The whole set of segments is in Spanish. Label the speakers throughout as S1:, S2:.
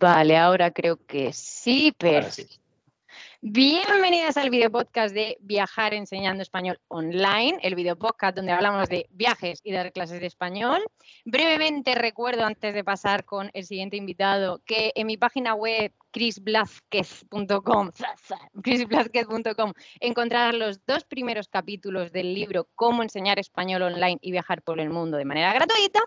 S1: Vale, ahora creo que sí, pero...
S2: Sí.
S1: Bienvenidas al video podcast de Viajar enseñando español online, el video podcast donde hablamos de viajes y dar clases de español. Brevemente recuerdo antes de pasar con el siguiente invitado que en mi página web chrisblázquez.com, chrisblázquez.com, encontrar los dos primeros capítulos del libro Cómo enseñar español online y viajar por el mundo de manera gratuita.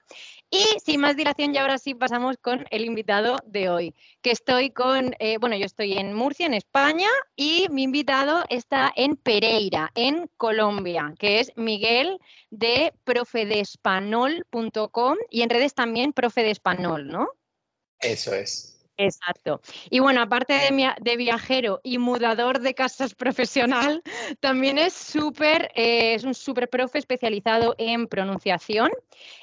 S1: Y sin más dilación, y ahora sí pasamos con el invitado de hoy, que estoy con, eh, bueno, yo estoy en Murcia, en España, y mi invitado está en Pereira, en Colombia, que es Miguel de profedespanol.com y en redes también profe de español, ¿no?
S2: Eso es.
S1: Exacto. Y bueno, aparte de, viajero y mudador de casas profesional, también es súper, eh, es un súper profe especializado en pronunciación.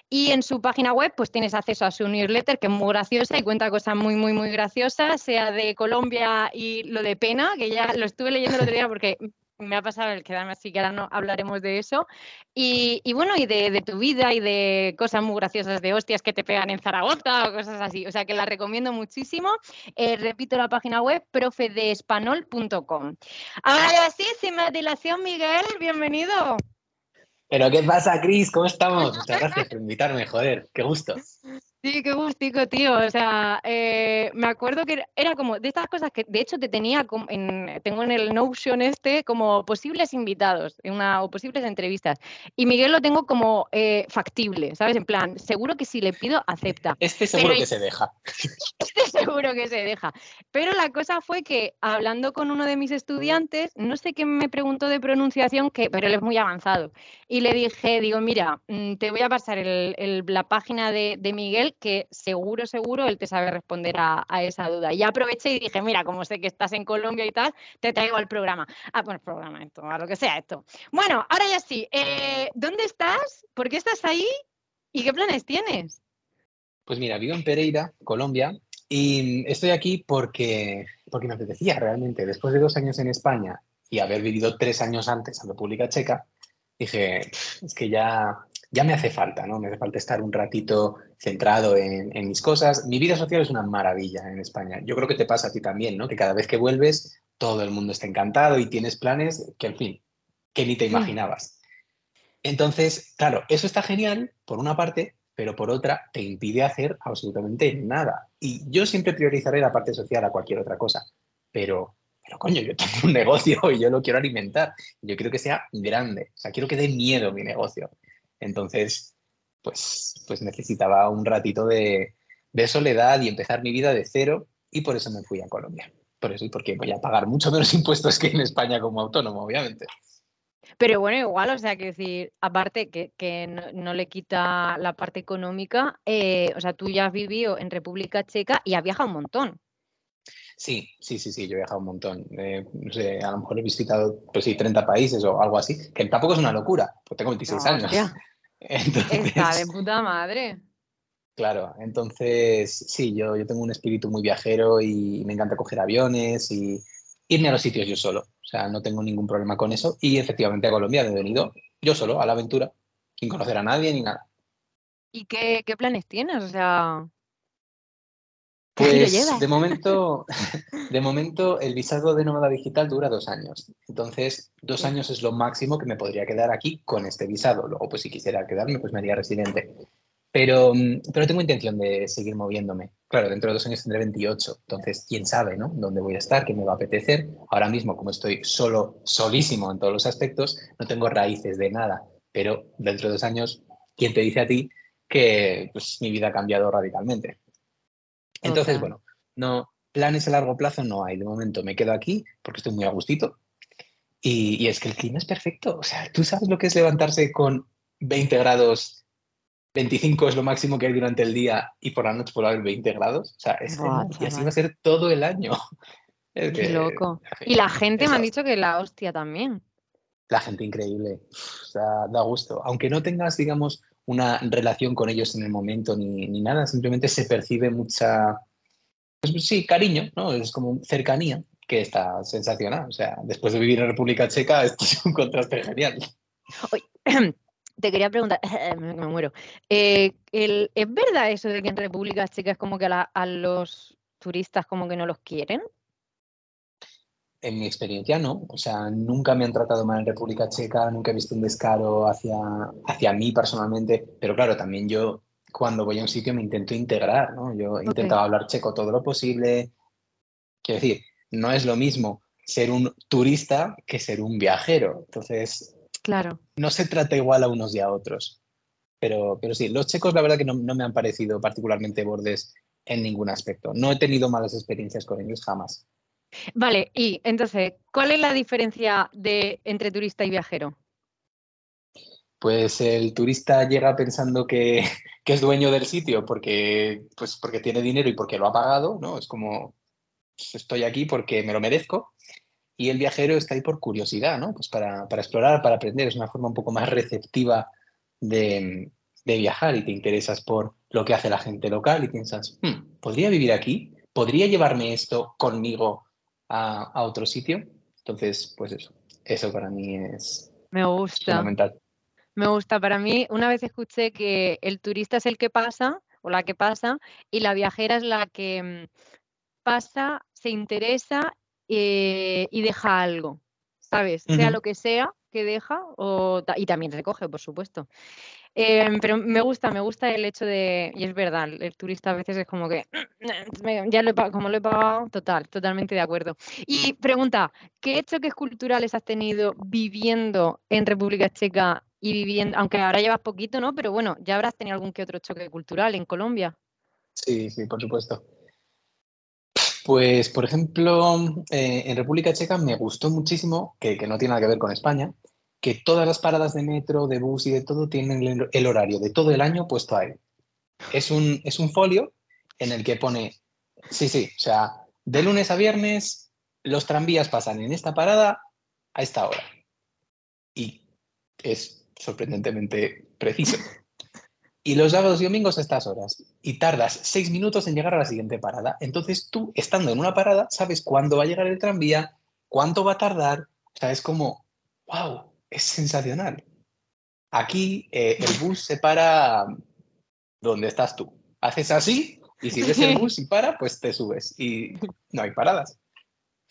S1: Y en su página web, pues tienes acceso a su newsletter, que es muy graciosa y cuenta cosas muy, muy, muy graciosas, sea de Colombia y lo de pena, que ya lo estuve leyendo el otro día porque me ha pasado el quedarme así, que ahora no hablaremos de eso. Y, bueno, y de, tu vida y de cosas muy graciosas de hostias que te pegan en Zaragoza o cosas así. O sea que la recomiendo muchísimo. Eh, repito la página web, profedespanol.com. Ahora sí, sin más dilación, Miguel, bienvenido.
S2: Pero ¿qué pasa, Cris? ¿Cómo estamos? Muchas gracias por invitarme, joder, qué gusto.
S1: Sí, qué gustico, tío. O sea, eh, me acuerdo que era- como de estas cosas que, de hecho, te tenía como en, tengo en el Notion este como posibles invitados en una, o posibles entrevistas. Y Miguel lo tengo como eh, factible, ¿sabes? En plan, seguro que si le pido, acepta.
S2: Este seguro
S1: Pero-
S2: que se deja.
S1: Seguro que se deja. Pero la cosa fue que hablando con uno de mis estudiantes, no sé qué me preguntó de pronunciación, que, pero él es muy avanzado. Y le dije, digo, mira, mm, te voy a pasar la página de, Miguel, que seguro, seguro él te sabe responder a, a esa duda. Y aproveché y dije, mira, como sé que estás en Colombia y tal, te traigo al programa. Ah, pues programa esto, a lo que sea esto. Bueno, ahora ya sí. eh, ¿Dónde estás? ¿Por qué estás ahí? ¿Y qué planes tienes?
S2: Pues mira, vivo en Pereira, Colombia, y estoy aquí porque, porque me apetecía realmente. Después de dos años en España y haber vivido tres años antes en República Checa, dije, "Pff, es que ya, ya me hace falta, ¿no? Me hace falta estar un ratito centrado en, en mis cosas. Mi vida social es una maravilla en España. Yo creo que te pasa a ti también, ¿no? Que cada vez que vuelves, todo el mundo está encantado y tienes planes que, en fin, que ni te
S1: Sí.
S2: imaginabas. Entonces, claro, eso está genial, por una parte, pero por otra, te impide hacer absolutamente nada. Y yo siempre priorizaré la parte social a cualquier otra cosa. Pero, pero coño, yo tengo un negocio y yo lo quiero alimentar. Yo quiero que sea grande. O sea, quiero que dé miedo mi negocio. Entonces, pues, pues necesitaba un ratito de, de soledad y empezar mi vida de cero. Y por eso me fui a Colombia. Por eso y porque voy a pagar mucho menos impuestos que en España como autónomo, obviamente.
S1: Pero bueno, igual, o sea, que decir, aparte que, que no, no le quita la parte económica, eh, o sea, tú ya has vivido en República Checa y has viajado un montón.
S2: Sí, sí, sí, sí, yo he viajado un montón. Eh, no sé, a lo mejor he visitado, pues sí, 30 países o algo así, que tampoco es una locura, pues tengo 26 años. Entonces,
S1: está de puta madre.
S2: claro, entonces sí, yo, yo tengo un espíritu muy viajero y me encanta coger aviones y irme a los sitios yo solo. O sea, no tengo ningún problema con eso. Y efectivamente a Colombia me he venido yo solo, a la aventura, sin conocer a nadie ni nada.
S1: ¿Y qué, qué planes tienes? O sea, ¿qué giro
S2: Pues de momento, de momento el visado de nómada digital dura dos años. Entonces, dos años es lo máximo que me podría quedar aquí con este visado. Luego, pues si quisiera quedarme, pues me haría residente. Pero, mm, pero tengo intención de seguir moviéndome. Claro, dentro de dos años tendré 28. Entonces, quién sabe, ¿no? ¿Dónde voy a estar? ¿Qué me va a apetecer? Ahora mismo, como estoy solo, solísimo en todos los aspectos, no tengo raíces de nada. Pero dentro de dos años, ¿quién te dice a ti que pues, mi vida ha cambiado radicalmente? Entonces, bueno, no, planes a largo plazo no hay. De momento me quedo aquí porque estoy muy a gustito. Y, y es que el clima es perfecto. O sea, tú sabes lo que es levantarse con 20 grados, 25 es lo máximo que hay durante el día y por la noche puede haber 20 grados. O sea, es
S1: Buah,
S2: y así va a ser todo el año. Es
S1: Qué loco. Y la gente me han dicho que la hostia también.
S2: La gente increíble, o sea, da gusto. Aunque no tengas, digamos, una relación con ellos en el momento ni, ni nada, simplemente se percibe mucha, pues sí, cariño, ¿no? Es como cercanía, que está sensacional. O sea, después de vivir en República Checa, esto es un contraste genial.
S1: Te quería preguntar, me, me muero. Eh, el- ¿Es verdad eso de que en República Checa es como que a, la- a los turistas como que no los quieren?
S2: En mi experiencia no, o sea, nunca me han tratado mal en República Checa, nunca he visto un descaro hacia, hacia mí personalmente, pero claro, también yo cuando voy a un sitio me intento integrar, ¿no? Yo he intentado hablar checo todo lo posible. Quiero decir, no es lo mismo ser un turista que ser un viajero. Entonces,
S1: claro.
S2: no se trata igual a unos y a otros. Pero, pero sí, los checos la verdad que no, me han parecido particularmente bordes en ningún aspecto. No he tenido malas experiencias con ellos jamás.
S1: Vale, y entonces, ¿cuál es la diferencia de, entre turista y viajero?
S2: Pues el turista llega pensando que, que, es dueño del sitio porque, pues porque tiene dinero y porque lo ha pagado, ¿no? Es como, pues estoy aquí porque me lo merezco. Y el viajero está ahí por curiosidad, ¿no? Pues para, explorar, para aprender. Es una forma un poco más receptiva de, viajar y te interesas por lo que hace la gente local y piensas, hmm, ¿podría vivir aquí? ¿Podría llevarme esto conmigo a, otro sitio? Entonces, pues eso, eso para mí es
S1: Me gusta.
S2: fundamental.
S1: Me gusta. Para mí, una vez escuché que el turista es el que pasa o la que pasa y la viajera es la que mm, pasa, se interesa eh, y deja algo, ¿sabes? Sea lo que sea que deja o, y también recoge, por supuesto. Em, pero me gusta, me gusta el hecho de, y es verdad, el turista a veces es como que, ya lo he como lo he pagado, total, totalmente de acuerdo. Y pregunta, ¿qué choques culturales has tenido viviendo en República Checa y viviendo, aunque ahora llevas poquito, ¿no? Pero bueno, ya habrás tenido algún que otro choque cultural en Colombia.
S2: Sí, sí, por supuesto. Pues, por ejemplo, eh, en República Checa me gustó muchísimo, que, no tiene nada que ver con España, que todas las paradas de metro, de bus y de todo tienen el, horario de todo el año puesto ahí. Es un, es un folio en el que pone, sí, sí, o sea, de lunes a viernes los tranvías pasan en esta parada a esta hora. Y es sorprendentemente preciso y los sábados y domingos a estas horas y tardas seis minutos en llegar a la siguiente parada. Entonces tú, estando en una parada, sabes cuándo va a llegar el tranvía, cuánto va a tardar. O sea, es como, wow, es sensacional. Aquí eh, el bus se para donde estás tú. Haces así y si ves el bus y para, pues te subes y no hay paradas.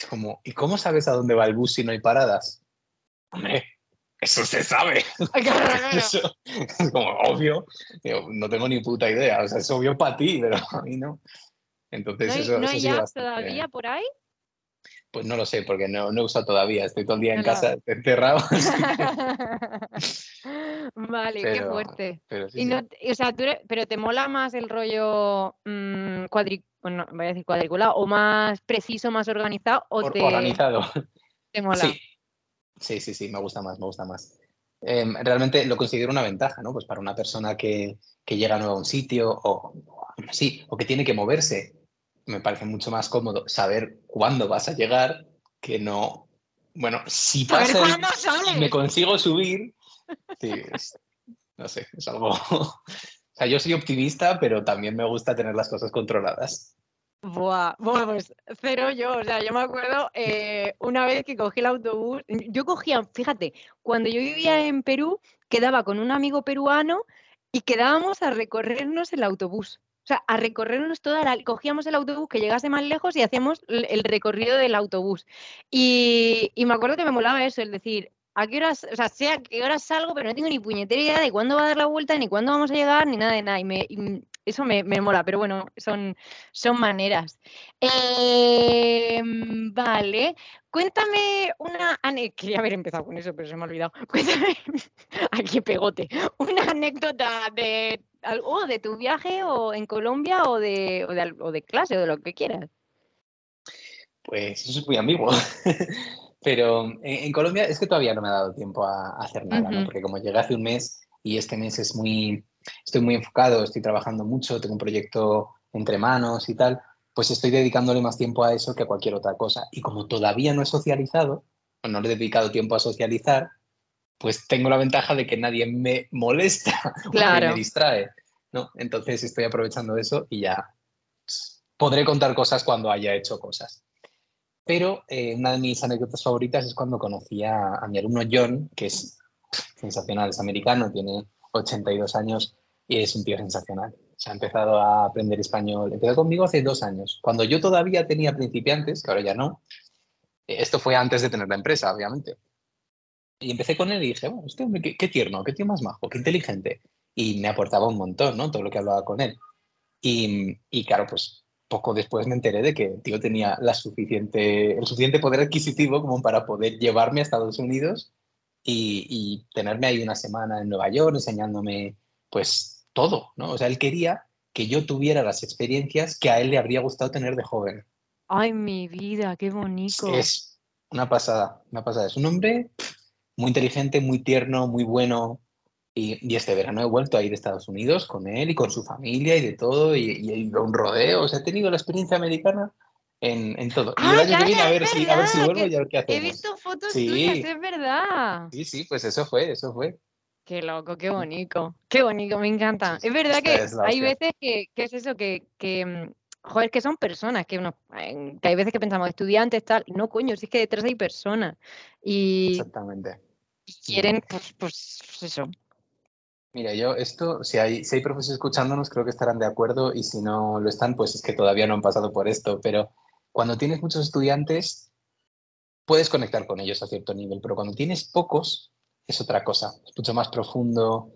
S2: Como, ¿y cómo sabes a dónde va el bus si no hay paradas? Hombre, eso se sabe. Eso es como obvio. no tengo ni puta idea. O sea, es obvio para ti, pero a mí no. Entonces,
S1: ¿No hay,
S2: eso,
S1: ¿no hay todavía por ahí?
S2: Pues no lo sé, porque no, no he usado todavía. Estoy todo el día en casa encerrado.
S1: vale, qué fuerte. Pero, y no, o sea, pero te mola más el rollo mmm, bueno, voy a decir cuadriculado, o más preciso, más organizado, o te...
S2: Organizado.
S1: Te mola.
S2: Sí, Sí, sí, sí, me gusta más, me gusta más. Em, realmente lo considero una ventaja, ¿no? Pues para una persona que, llega nuevo a un sitio o, sí, o que tiene que moverse, me parece mucho más cómodo saber cuándo vas a llegar que no. Bueno, si pasa, me consigo subir. Sí, no sé, es algo. O sea, yo soy optimista, pero también me gusta tener las cosas controladas.
S1: Buah, bueno, pues cero yo, o sea, yo me acuerdo eh, una vez que cogí el autobús, yo cogía, fíjate, cuando yo vivía en Perú, quedaba con un amigo peruano y quedábamos a recorrernos el autobús. O sea, a recorrernos toda la... Cogíamos el autobús que llegase más lejos y hacíamos el recorrido del autobús. Y, me acuerdo que me molaba eso, el decir, a qué horas, o sea, sé a qué horas salgo, pero no tengo ni puñetera idea de cuándo va a dar la vuelta, ni cuándo vamos a llegar, ni nada de nada. Y, me, eso me, mola, pero bueno, son, son maneras. Em, vale, cuéntame una anécdota, quería haber empezado con eso, pero se me ha olvidado. Cuéntame, aquí pegote, una anécdota de algo de tu viaje o en Colombia o de, o de, clase o de lo que quieras.
S2: Pues eso es muy ambiguo. Pero en, Colombia es que todavía no me ha dado tiempo a, hacer nada, ¿no? Porque como llegué hace un mes y este mes es muy, estoy muy enfocado, estoy trabajando mucho, tengo un proyecto entre manos y tal, pues estoy dedicándole más tiempo a eso que a cualquier otra cosa. Y como todavía no he socializado, o no le he dedicado tiempo a socializar, pues tengo la ventaja de que nadie me molesta o me distrae, ¿no? Entonces estoy aprovechando eso y ya podré contar cosas cuando haya hecho cosas. Pero eh, una de mis anécdotas favoritas es cuando conocí a, mi alumno John, que es sensacional, es americano, tiene 82 años y es un tío sensacional. se ha empezado a aprender español. Empezó conmigo hace dos años, cuando yo todavía tenía principiantes, que ahora ya no. Esto fue antes de tener la empresa, obviamente. Y empecé con él y dije, bueno, este hombre, qué, tierno, qué tío más majo, qué inteligente. Y me aportaba un montón, ¿no? Todo lo que hablaba con él. Y, y claro, pues poco después me enteré de que el tío tenía la suficiente, el suficiente poder adquisitivo como para poder llevarme a Estados Unidos y, y, tenerme ahí una semana en Nueva York enseñándome pues todo, ¿no? O sea, él quería que yo tuviera las experiencias que a él le habría gustado tener de joven.
S1: Ay, mi vida, qué bonito.
S2: Es una pasada, una pasada. Es un hombre muy inteligente, muy tierno, muy bueno, y, este verano he vuelto a ir a Estados Unidos con él y con su familia y de todo, y, ido a un rodeo. O sea, he tenido la experiencia americana en, en todo. y el año que viene, a ver, si, a ver si vuelvo y a ver qué hacemos.
S1: He visto fotos tuyas, es verdad.
S2: Sí, sí, pues eso fue, eso fue.
S1: Qué loco, qué bonito, qué bonito, me encanta. Es verdad que hay veces que, que, es eso, que, que, mm, joder, que son personas, que, uno, que hay veces que pensamos estudiantes, tal, no coño, si es que detrás hay personas. Y,
S2: Exactamente.
S1: quieren, pues, pues, pues eso,
S2: Mira, yo esto, si hay, si hay profesores escuchándonos, creo que estarán de acuerdo y si no lo están, pues es que todavía no han pasado por esto. Pero cuando tienes muchos estudiantes, puedes conectar con ellos a cierto nivel, pero cuando tienes pocos, es otra cosa, es mucho más profundo,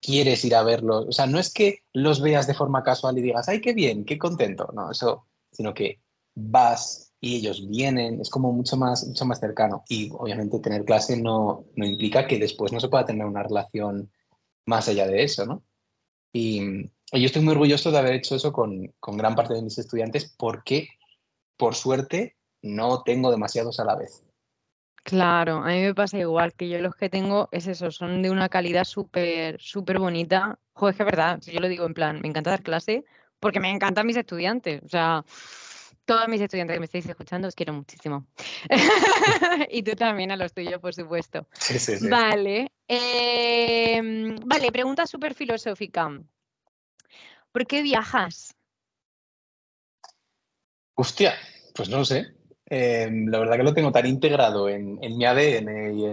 S2: quieres ir a verlos. O sea, no es que los veas de forma casual y digas, ay, qué bien, qué contento, no, eso, sino que vas y ellos vienen, es como mucho más, mucho más cercano. Y obviamente tener clase no, no implica que después no se pueda tener una relación más allá de eso, ¿no? Y, yo estoy muy orgulloso de haber hecho eso con, con, gran parte de mis estudiantes porque, por suerte, no tengo demasiados a la vez.
S1: Claro, a mí me pasa igual, que yo los que tengo es eso, son de una calidad súper, súper bonita. Joder, es que es verdad, yo lo digo en plan, me encanta dar clase porque me encantan mis estudiantes. O sea, todos mis estudiantes que me estáis escuchando, os quiero muchísimo. y tú también a los tuyos, por supuesto.
S2: Sí, sí, sí.
S1: Vale. Em, vale, pregunta súper filosófica. ¿Por qué viajas?
S2: Hostia, pues no lo sé. Em, la verdad que lo tengo tan integrado en, mi ADN y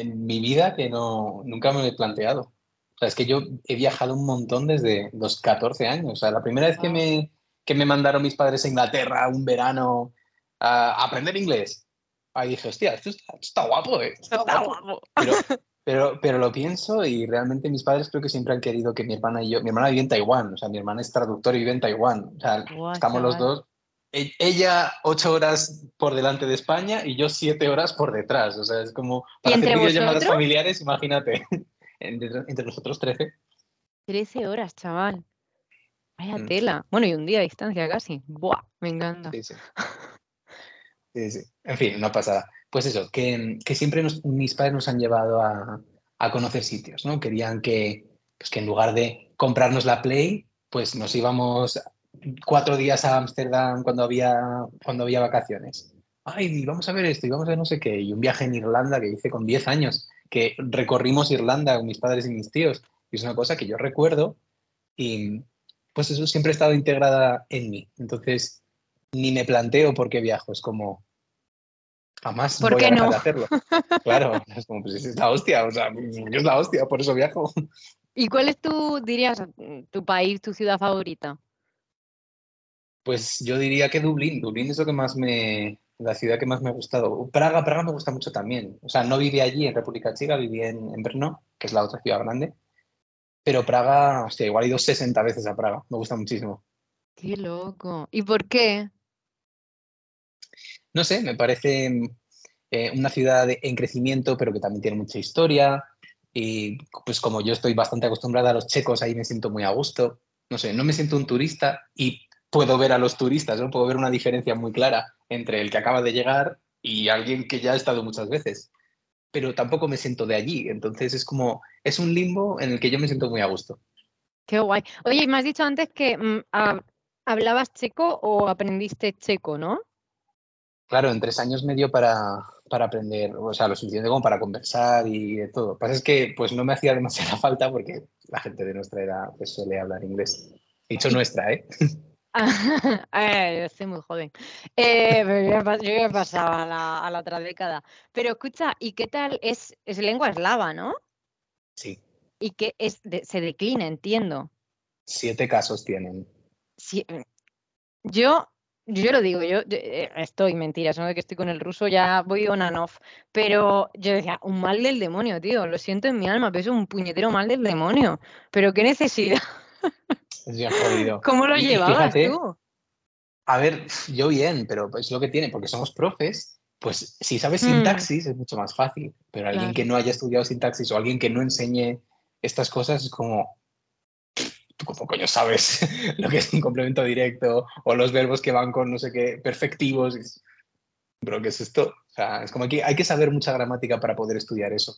S2: en, mi vida que no, nunca me lo he planteado. O sea, es que yo he viajado un montón desde los 14 años. O sea, la primera vez que me, que me mandaron mis padres a Inglaterra un verano a aprender inglés. Ahí dije, hostia, esto está, guapo, ¿eh? Está, guapo. Pero, pero, lo pienso y realmente mis padres creo que siempre han querido que mi hermana y yo, mi hermana vive en Taiwán, o sea, mi hermana es traductora y vive en Taiwán, o sea, estamos los dos. E, ella ocho horas por delante de España y yo siete horas por detrás, o sea, es como
S1: para hacer
S2: videollamadas familiares, imagínate, entre, entre nosotros trece.
S1: Trece horas, chaval. Vaya mm. tela. Bueno, y un día a distancia casi. Buah, me encanta.
S2: Sí, sí. sí, En fin, no pasa. Pues eso, que, siempre mis padres nos han llevado a, conocer sitios, ¿no? Querían que, pues que en lugar de comprarnos la Play, pues nos íbamos cuatro días a Ámsterdam cuando había, cuando había vacaciones. Ay, vamos a ver esto y vamos a ver no sé qué. Y un viaje en Irlanda que hice con 10 años, que recorrimos Irlanda con mis padres y mis tíos. Y es una cosa que yo recuerdo y, pues eso siempre ha estado integrada en mí. Entonces, ni me planteo por qué viajo, es como, jamás
S1: ¿Por
S2: voy
S1: a
S2: dejar de hacerlo. Claro, es como, pues es la hostia, o sea, es la hostia, por eso viajo.
S1: ¿Y cuál es tu, dirías, tu país, tu ciudad favorita?
S2: Pues yo diría que Dublín. Dublín es lo que más me, la ciudad que más me ha gustado. Praga, Praga me gusta mucho también. O sea, no viví allí en República Checa, viví en, en Brno, que es la otra ciudad grande. Pero Praga, hostia, igual he ido 60 veces a Praga, me gusta muchísimo.
S1: Qué loco. ¿Y por qué?
S2: No sé, me parece eh, una ciudad en crecimiento, pero que también tiene mucha historia. Y pues como yo estoy bastante acostumbrada a los checos, ahí me siento muy a gusto. No sé, no me siento un turista y puedo ver a los turistas, ¿no? Puedo ver una diferencia muy clara entre el que acaba de llegar y alguien que ya ha estado muchas veces pero tampoco me siento de allí. Entonces es como, es un limbo en el que yo me siento muy a gusto.
S1: Qué guay. Oye, me has dicho antes que mm, hablabas checo o aprendiste checo, ¿no?
S2: Claro, en tres años medio para, para aprender, o sea, lo suficiente como para conversar y de todo. Lo que pasa es que pues no me hacía demasiada falta porque la gente de nuestra edad pues, suele hablar inglés. Dicho nuestra, ¿eh?
S1: yo estoy muy joven. Eh, yo, ya, pasaba a la, otra década. Pero escucha, ¿y qué tal? Es, es lengua eslava, ¿no?
S2: Sí.
S1: Y que es se declina, entiendo.
S2: Siete casos tienen.
S1: Sí, yo, yo lo digo, yo, eh, estoy mentira, no de que estoy con el ruso, ya voy on and off. Pero yo decía, un mal del demonio, tío. Lo siento en mi alma, pero es un puñetero mal del demonio. Pero qué necesidad.
S2: Jodido.
S1: ¿Cómo lo llevabas
S2: fíjate,
S1: tú?
S2: A ver, yo bien, pero es lo que tiene, porque somos profes, pues si sabes
S1: Mm.
S2: sintaxis es mucho más fácil, pero alguien
S1: Claro.
S2: que no haya estudiado sintaxis o alguien que no enseñe estas cosas es como, ¿tú cómo coño sabes lo que es un complemento directo o los verbos que van con no sé qué perfectivos? Bro, ¿qué es esto? O sea, es como que hay que saber mucha gramática para poder estudiar eso.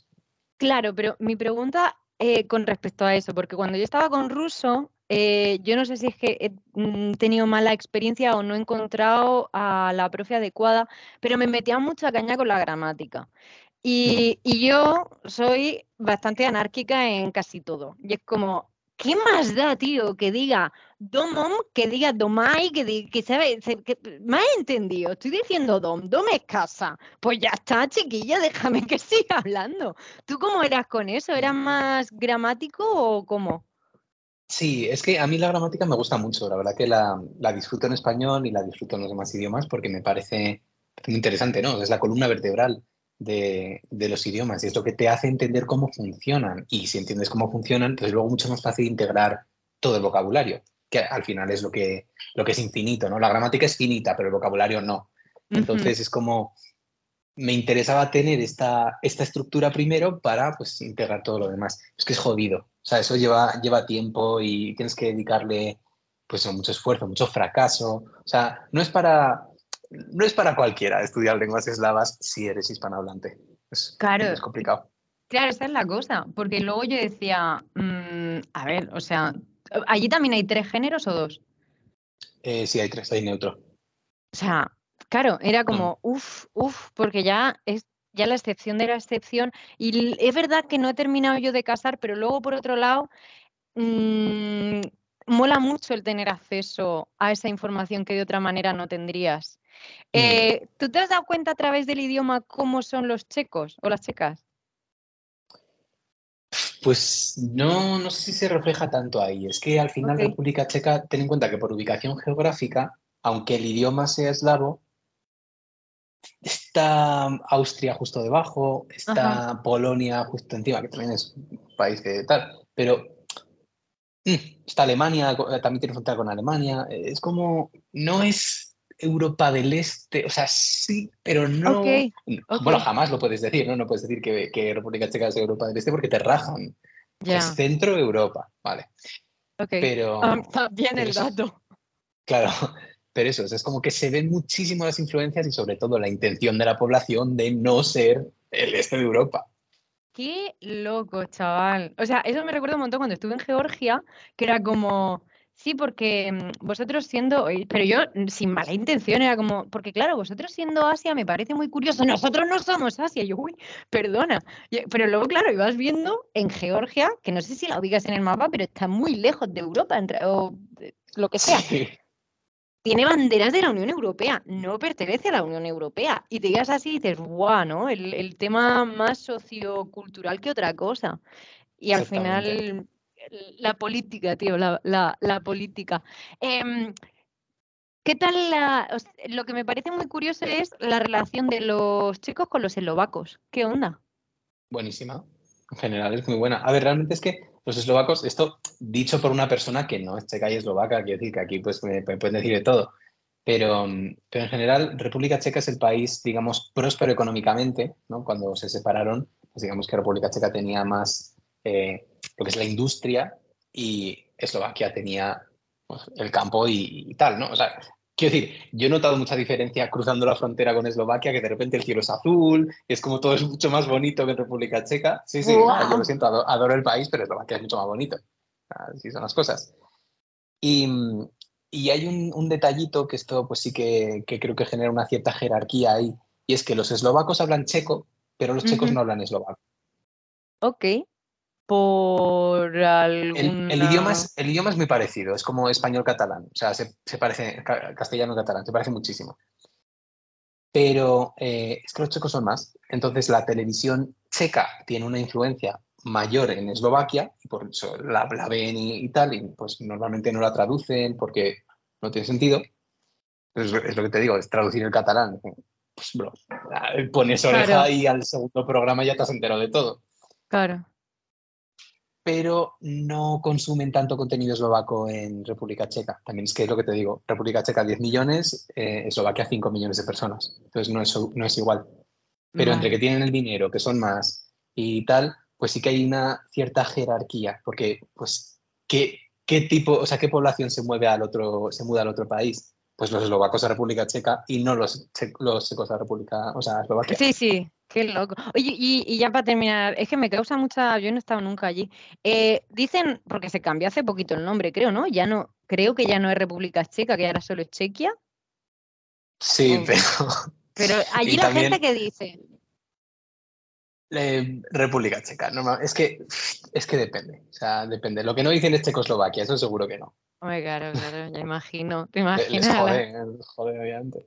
S1: Claro, pero mi pregunta eh, con respecto a eso, porque cuando yo estaba con ruso, eh, yo no sé si es que he mm, tenido mala experiencia o no he encontrado a la profe adecuada, pero me metía mucha caña con la gramática. Y, yo soy bastante anárquica en casi todo. Y es como, ¿qué más da, tío? Que diga domom, que diga domai, que, di- que sabe, que, me has entendido, estoy diciendo dom, dom es casa. Pues ya está, chiquilla, déjame que siga hablando. ¿Tú cómo eras con eso? ¿Eras más gramático o cómo?
S2: Sí, es que a mí la gramática me gusta mucho, la verdad que la, la disfruto en español y la disfruto en los demás idiomas porque me parece muy interesante, ¿no? Es la columna vertebral de, de los idiomas y es lo que te hace entender cómo funcionan. Y si entiendes cómo funcionan, pues luego mucho más fácil integrar todo el vocabulario, que al final es lo que, lo que es infinito, ¿no? La gramática es finita, pero el vocabulario no. Entonces es como, me interesaba tener esta, esta estructura primero para pues integrar todo lo demás. Es que es jodido. O sea, eso lleva, lleva tiempo y tienes que dedicarle pues mucho esfuerzo, mucho fracaso. O sea, no es para, no es para cualquiera estudiar lenguas eslavas si eres hispanohablante. Es,
S1: Claro.
S2: es complicado.
S1: Claro, esa es la cosa, porque luego yo decía, mm, a ver, o sea, ¿allí también hay tres géneros o dos?
S2: Eh, sí, hay tres, hay neutro.
S1: O sea, claro, era como, uff, uff, porque ya es ya la excepción de la excepción. Y es verdad que no he terminado yo de casar, pero luego, por otro lado, mm, mola mucho el tener acceso a esa información que de otra manera no tendrías. Eh, ¿Tú te has dado cuenta a través del idioma cómo son los checos o las checas?
S2: Pues no, no sé si se refleja tanto ahí. Es que al final
S1: Ok.
S2: República Checa, ten en cuenta que por ubicación geográfica, aunque el idioma sea eslavo, está Austria justo debajo, está Polonia justo encima, que también es un país que tal, pero mm, está Alemania, eh, también tiene frontera con Alemania. eh, Es como, no es Europa del Este, o sea, sí, pero no. Bueno, jamás lo puedes decir, ¿no? No puedes decir que, que República Checa es Europa del Este porque te rajan. Es centro Europa, vale.
S1: ok.
S2: Pero,
S1: está bien
S2: pero
S1: el dato.
S2: claro, pero eso, es como que se ven muchísimo las influencias y sobre todo la intención de la población de no ser el este de Europa.
S1: Qué loco, chaval. O sea, eso me recuerda un montón cuando estuve en Georgia, que era como, sí, porque mm, vosotros siendo, pero yo mm, sin mala intención, era como, porque claro, vosotros siendo Asia me parece muy curioso, nosotros no somos Asia, yo, uy, perdona. Pero luego, claro, ibas viendo en Georgia, que no sé si la ubicas en el mapa, pero está muy lejos de Europa, entre- o lo que sea.
S2: Sí.
S1: Tiene banderas de la Unión Europea, no pertenece a la Unión Europea. Y te digas así y dices, guau, ¿no? El, el tema más sociocultural que otra cosa. Y al final, la política, tío, la, la- la política. Em, ¿qué tal la, o lo que me parece muy curioso es la relación de los chicos con los eslovacos? ¿Qué onda?
S2: Buenísima. En general es muy buena. A ver, realmente es que los eslovacos, esto dicho por una persona que no es checa y eslovaca, quiero decir que aquí pues me, pueden decir de todo. Pero, mm, pero en general, República Checa es el país, digamos, próspero económicamente, ¿no? Cuando se separaron, pues digamos que República Checa tenía más eh, lo que es la industria y Eslovaquia tenía pues, el campo y, y tal, ¿no? O sea, quiero decir, yo he notado mucha diferencia cruzando la frontera con Eslovaquia, que de repente el cielo es azul, es como todo es mucho más bonito que en República Checa. Sí, sí, yo lo siento, ado- adoro el país, pero Eslovaquia es mucho más bonito. Así son las cosas. Y, y hay un, un detallito que esto pues sí que, que creo que genera una cierta jerarquía ahí, y es que los eslovacos hablan checo, pero los checos no hablan eslovaco.
S1: Ok. Por
S2: El,
S1: alguna...
S2: el idioma es, el idioma es muy parecido, es como español-catalán, o sea, se, se parece, ca- castellano-catalán, se parece muchísimo. Pero eh, es que los checos son más. Entonces la televisión checa tiene una influencia mayor en Eslovaquia y por eso la, la ven y, tal, y pues normalmente no la traducen porque no tiene sentido. Es, es lo que te digo, es traducir el catalán. Pues, bro, pones oreja
S1: Claro.
S2: y al segundo programa ya te has enterado de todo.
S1: Claro.
S2: Pero no consumen tanto contenido eslovaco en República Checa. También es que es lo que te digo, República Checa 10 millones, eh, Eslovaquia 5 millones de personas. Entonces no es, no es igual. Pero entre que tienen el dinero, que son más y tal, pues sí que hay una cierta jerarquía, porque pues ¿qué, qué tipo, o sea, qué población se mueve al otro, se muda al otro país? Pues los eslovacos a República Checa y no los, los checos a República, o sea, a Eslovaquia.
S1: Sí, sí, qué loco. Oye, y, y ya para terminar, es que me causa mucha, yo no he estado nunca allí. Eh, dicen, porque se cambió hace poquito el nombre, creo, ¿no? Ya no, creo que ya no es República Checa, que ahora solo es Chequia.
S2: Sí, pero
S1: Pero allí la
S2: también-
S1: gente que dice,
S2: eh, República Checa, no, es que es que depende, o sea, depende. Lo que no dicen es Checoslovaquia, eso seguro que no.
S1: Hombre, claro, claro, ya imagino, te imaginas.
S2: Les
S1: la-
S2: jode, les jode, obviamente.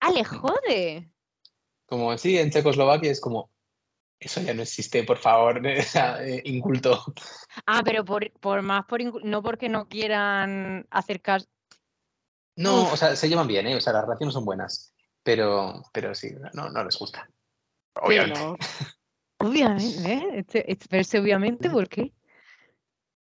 S1: Ah, le jode.
S2: Como sí, en Checoslovaquia es como, eso ya no existe, por favor, eh, inculto.
S1: Ah, pero por, por más por no porque no quieran hacer caso.
S2: No,
S1: Uf.
S2: o sea, se llevan bien, ¿eh? O sea, las relaciones son buenas, pero, pero sí, no, no les gusta. Obviamente.
S1: Obviamente, ¿eh? Este- este- obviamente, ¿por qué?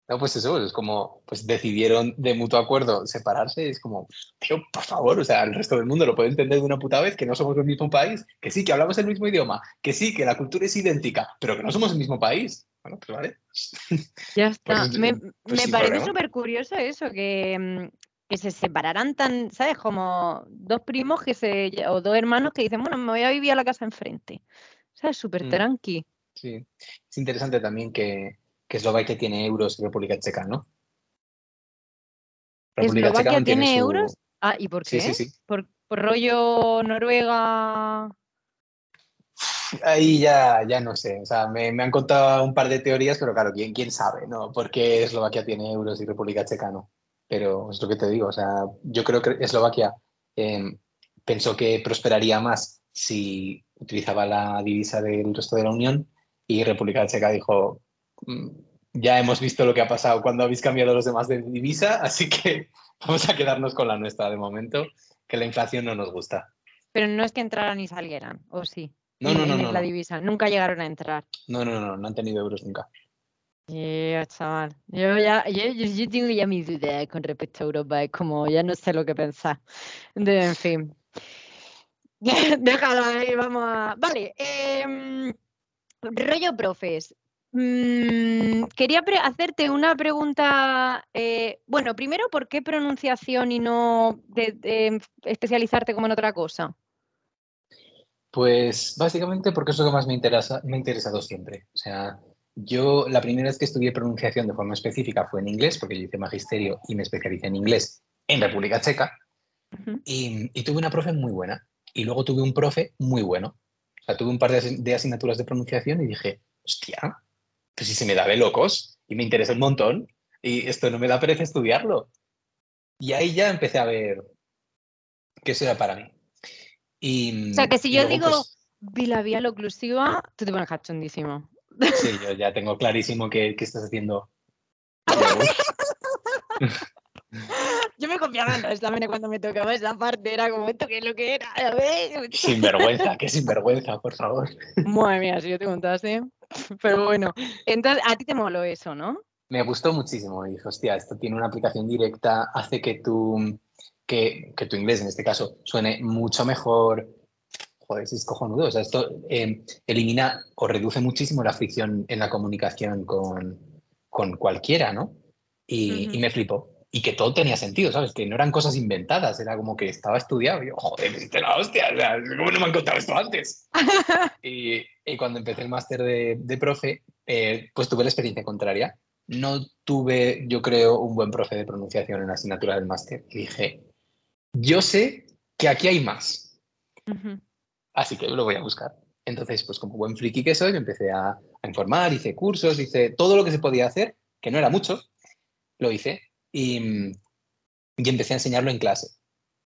S2: No, pues eso, es como, pues decidieron de mutuo acuerdo separarse, es como, tío, por favor, o sea, el resto del mundo lo puede entender de una puta vez, que no somos el mismo país, que sí, que hablamos el mismo idioma, que sí, que la cultura es idéntica, pero que no somos el mismo país. Bueno, pues vale.
S1: Ya está.
S2: Pues,
S1: me
S2: pues
S1: me parece súper curioso eso, que, mm, que se separaran tan, ¿sabes? Como dos primos que se, o dos hermanos que dicen, bueno, me voy a vivir a la casa enfrente. ¿Sabes? Súper
S2: Mm.
S1: tranqui.
S2: Sí. Es interesante también que, que Eslovaquia tiene euros y República Checa, ¿no?
S1: ¿Eslovaquia
S2: mantiene
S1: tiene
S2: su-
S1: euros? Ah, ¿y por
S2: Sí,
S1: qué?
S2: sí, sí.
S1: ¿Por, por rollo Noruega?
S2: Ahí ya, ya no sé. O sea, me, me han contado un par de teorías, pero claro, ¿quién, quién sabe, ¿no? ¿Por qué Eslovaquia tiene euros y República Checa no? Pero es lo que te digo. O sea, yo creo que Eslovaquia eh, pensó que prosperaría más si utilizaba la divisa del resto de la Unión y República Checa dijo, "Mm, ya hemos visto lo que ha pasado cuando habéis cambiado los demás de divisa, así que vamos a quedarnos con la nuestra de momento, que la inflación no nos gusta.
S1: Pero no es que entraran y salieran, ¿o sí?
S2: No, no, no,
S1: la
S2: no.
S1: divisa. Nunca llegaron a entrar.
S2: No, no, no, no han tenido euros nunca.
S1: Yeah, chaval. Yo ya, yo, yo- yo tengo ya mis dudas con respecto a Europa. Es como, ya no sé lo que pensar. De- en fin. Déjalo ahí, vamos a. Vale. em, rollo profes. Mm, quería hacerte una pregunta. eh, bueno, primero, ¿por qué pronunciación y no de- de especializarte como en otra cosa?
S2: Pues básicamente porque es lo que más me interesa, me ha interesado siempre. O sea, yo la primera vez que estudié pronunciación de forma específica fue en inglés, porque yo hice magisterio y me especialicé en inglés en República Checa, y, y tuve una profe muy buena. Y luego tuve un profe muy bueno. O sea, tuve un par de asignaturas de pronunciación y dije, hostia, pues si se me da de locos y me interesa un montón y esto no me da pereza estudiarlo. Y ahí ya empecé a ver que eso era para mí. Y,
S1: O sea, que si yo
S2: luego,
S1: digo
S2: pues,
S1: bilabial oclusiva, tú te pones cachondísimo.
S2: Sí, yo ya tengo clarísimo que, que estás haciendo.
S1: Yo me confiaba en los exámenes cuando me tocaba esa parte, era como esto que es lo que era, a ver.
S2: Sinvergüenza, qué sinvergüenza, por favor.
S1: Madre mía, si yo te contase. Pero bueno, entonces a ti te moló eso, ¿no?
S2: Me gustó muchísimo y dije, hostia, esto tiene una aplicación directa, hace que tu, que, que tu inglés, en este caso, suene mucho mejor. Joder, si es cojonudo. O sea, esto eh, elimina o reduce muchísimo la fricción en la comunicación con, con cualquiera, ¿no? Y, y me flipó. Y que todo tenía sentido, ¿sabes? Que no eran cosas inventadas, era como que estaba estudiado. Y yo, joder, me hiciste la hostia, ¿cómo no me han contado esto antes? y, y cuando empecé el máster de, de profe, eh, pues tuve la experiencia contraria. No tuve, yo creo, un buen profe de pronunciación en la asignatura del máster. Y dije, yo sé que aquí hay más,
S1: Ujú.
S2: así que lo voy a buscar. Entonces, pues como buen friki que soy, me empecé a, a informar, hice cursos, hice todo lo que se podía hacer, que no era mucho, lo hice y, empecé a enseñarlo en clase.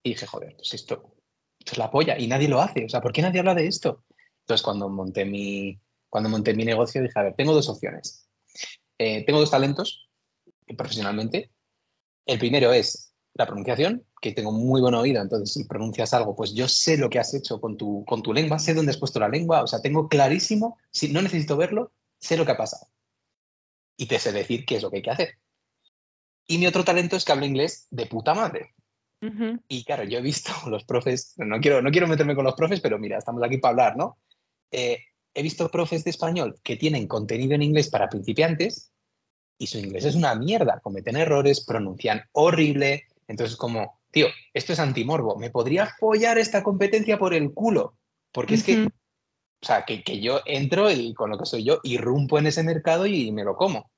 S2: Y dije, joder, pues esto, esto es la polla y nadie lo hace. O sea, ¿por qué nadie habla de esto? Entonces, cuando monté mi, cuando monté mi negocio dije, a ver, tengo dos opciones. Eh, tengo dos talentos profesionalmente. El primero es la pronunciación, que tengo muy buen oído, entonces si pronuncias algo, pues yo sé lo que has hecho con tu, con tu lengua, sé dónde has puesto la lengua, o sea, tengo clarísimo, si no necesito verlo, sé lo que ha pasado. Y te sé decir qué es lo que hay que hacer. Y mi otro talento es que hablo inglés de puta madre. Y claro, yo he visto los profes, no quiero, no quiero meterme con los profes, pero mira, estamos aquí para hablar, ¿no? Eh, he visto profes de español que tienen contenido en inglés para principiantes y su inglés es una mierda, cometen errores, pronuncian horrible. Entonces, como, tío, esto es antimorbo, me podría follar esta competencia por el culo, porque es que, o sea, que, que, yo entro y con lo que soy yo, irrumpo en ese mercado y me lo como.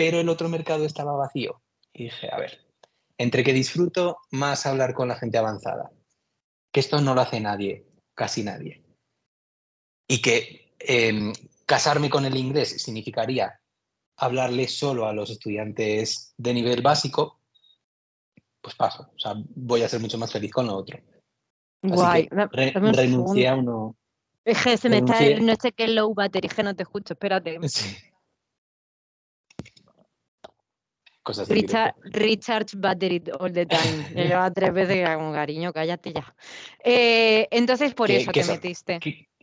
S2: Pero el otro mercado estaba vacío. Y dije, a ver, entre que disfruto más hablar con la gente avanzada, que esto no lo hace nadie, casi nadie, y que em, casarme con el inglés significaría hablarle solo a los estudiantes de nivel básico, pues paso. O sea, voy a ser mucho más feliz con lo otro.
S1: Guay.
S2: renuncié a uno.
S1: Es que se me está el no sé qué low battery, que no te escucho, espérate. Sí. Richard, Richard Battery all the time. Lleva tres veces con cariño, cállate ya. Eh, entonces, por eso te metiste.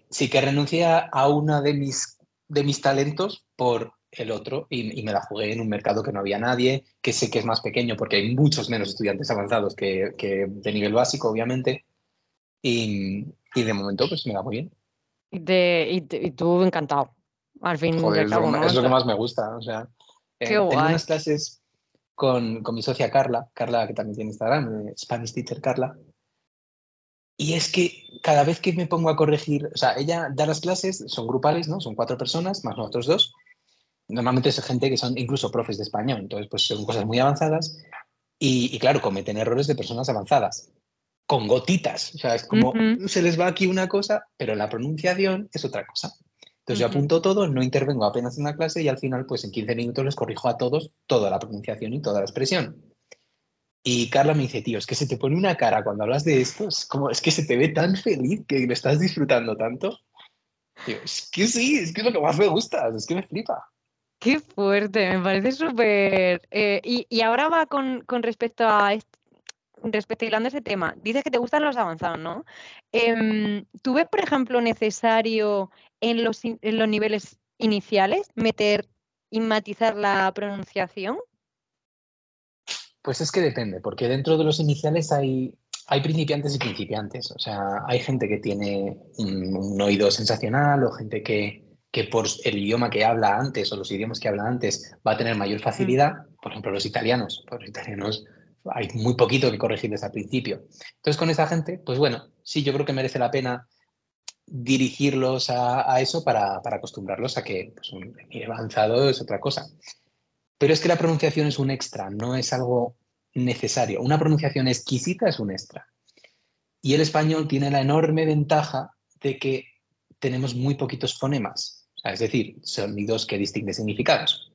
S2: sí, que renuncié a uno de mis, de mis talentos por el otro y, me la jugué en un mercado que no había nadie, que sé que es más pequeño porque hay muchos menos estudiantes avanzados que, de nivel básico, obviamente. Y, de momento, pues me da muy bien.
S1: De, y, tú encantado. Al fin,
S2: Joder, es, lo, que más me gusta. O sea, eh, tengo unas clases con, mi socia Carla, Carla que también tiene Instagram, eh, Spanish Teacher Carla. Y es que cada vez que me pongo a corregir, o sea, ella da las clases, son grupales, ¿no? Son cuatro personas, más nosotros dos. Normalmente es gente que son incluso profes de español, entonces pues son cosas muy avanzadas. Y, claro, cometen errores de personas avanzadas, con gotitas. O sea, es como, se les va aquí una cosa, pero la pronunciación es otra cosa. Entonces yo apunto todo, no intervengo apenas en la clase y al final, pues en 15 minutos les corrijo a todos toda la pronunciación y toda la expresión. Y Carla me dice, tío, es que se te pone una cara cuando hablas de esto, es como, es que se te ve tan feliz que me estás disfrutando tanto. Tío, es que sí, es que es lo que más me gusta, es que me flipa.
S1: Qué fuerte, me parece súper. Eh, y, ahora va con, respecto a respecto a ese tema. Dices que te gustan los avanzados, ¿no? Em, ¿Tú ves, por ejemplo, necesario en los, en los niveles iniciales meter y matizar la pronunciación?
S2: Pues es que depende, porque dentro de los iniciales hay, hay principiantes y principiantes. O sea, hay gente que tiene un, oído sensacional o gente que, que, por el idioma que habla antes o los idiomas que habla antes va a tener mayor facilidad. Mm. Por ejemplo, los italianos. Por los italianos hay muy poquito que corregirles al principio. Entonces, con esa gente, pues bueno, sí, yo creo que merece la pena dirigirlos a, eso para, acostumbrarlos a que pues, un avanzado es otra cosa. Pero es que la pronunciación es un extra, no es algo necesario. Una pronunciación exquisita es un extra. Y el español tiene la enorme ventaja de que tenemos muy poquitos fonemas, es decir, sonidos que distinguen significados.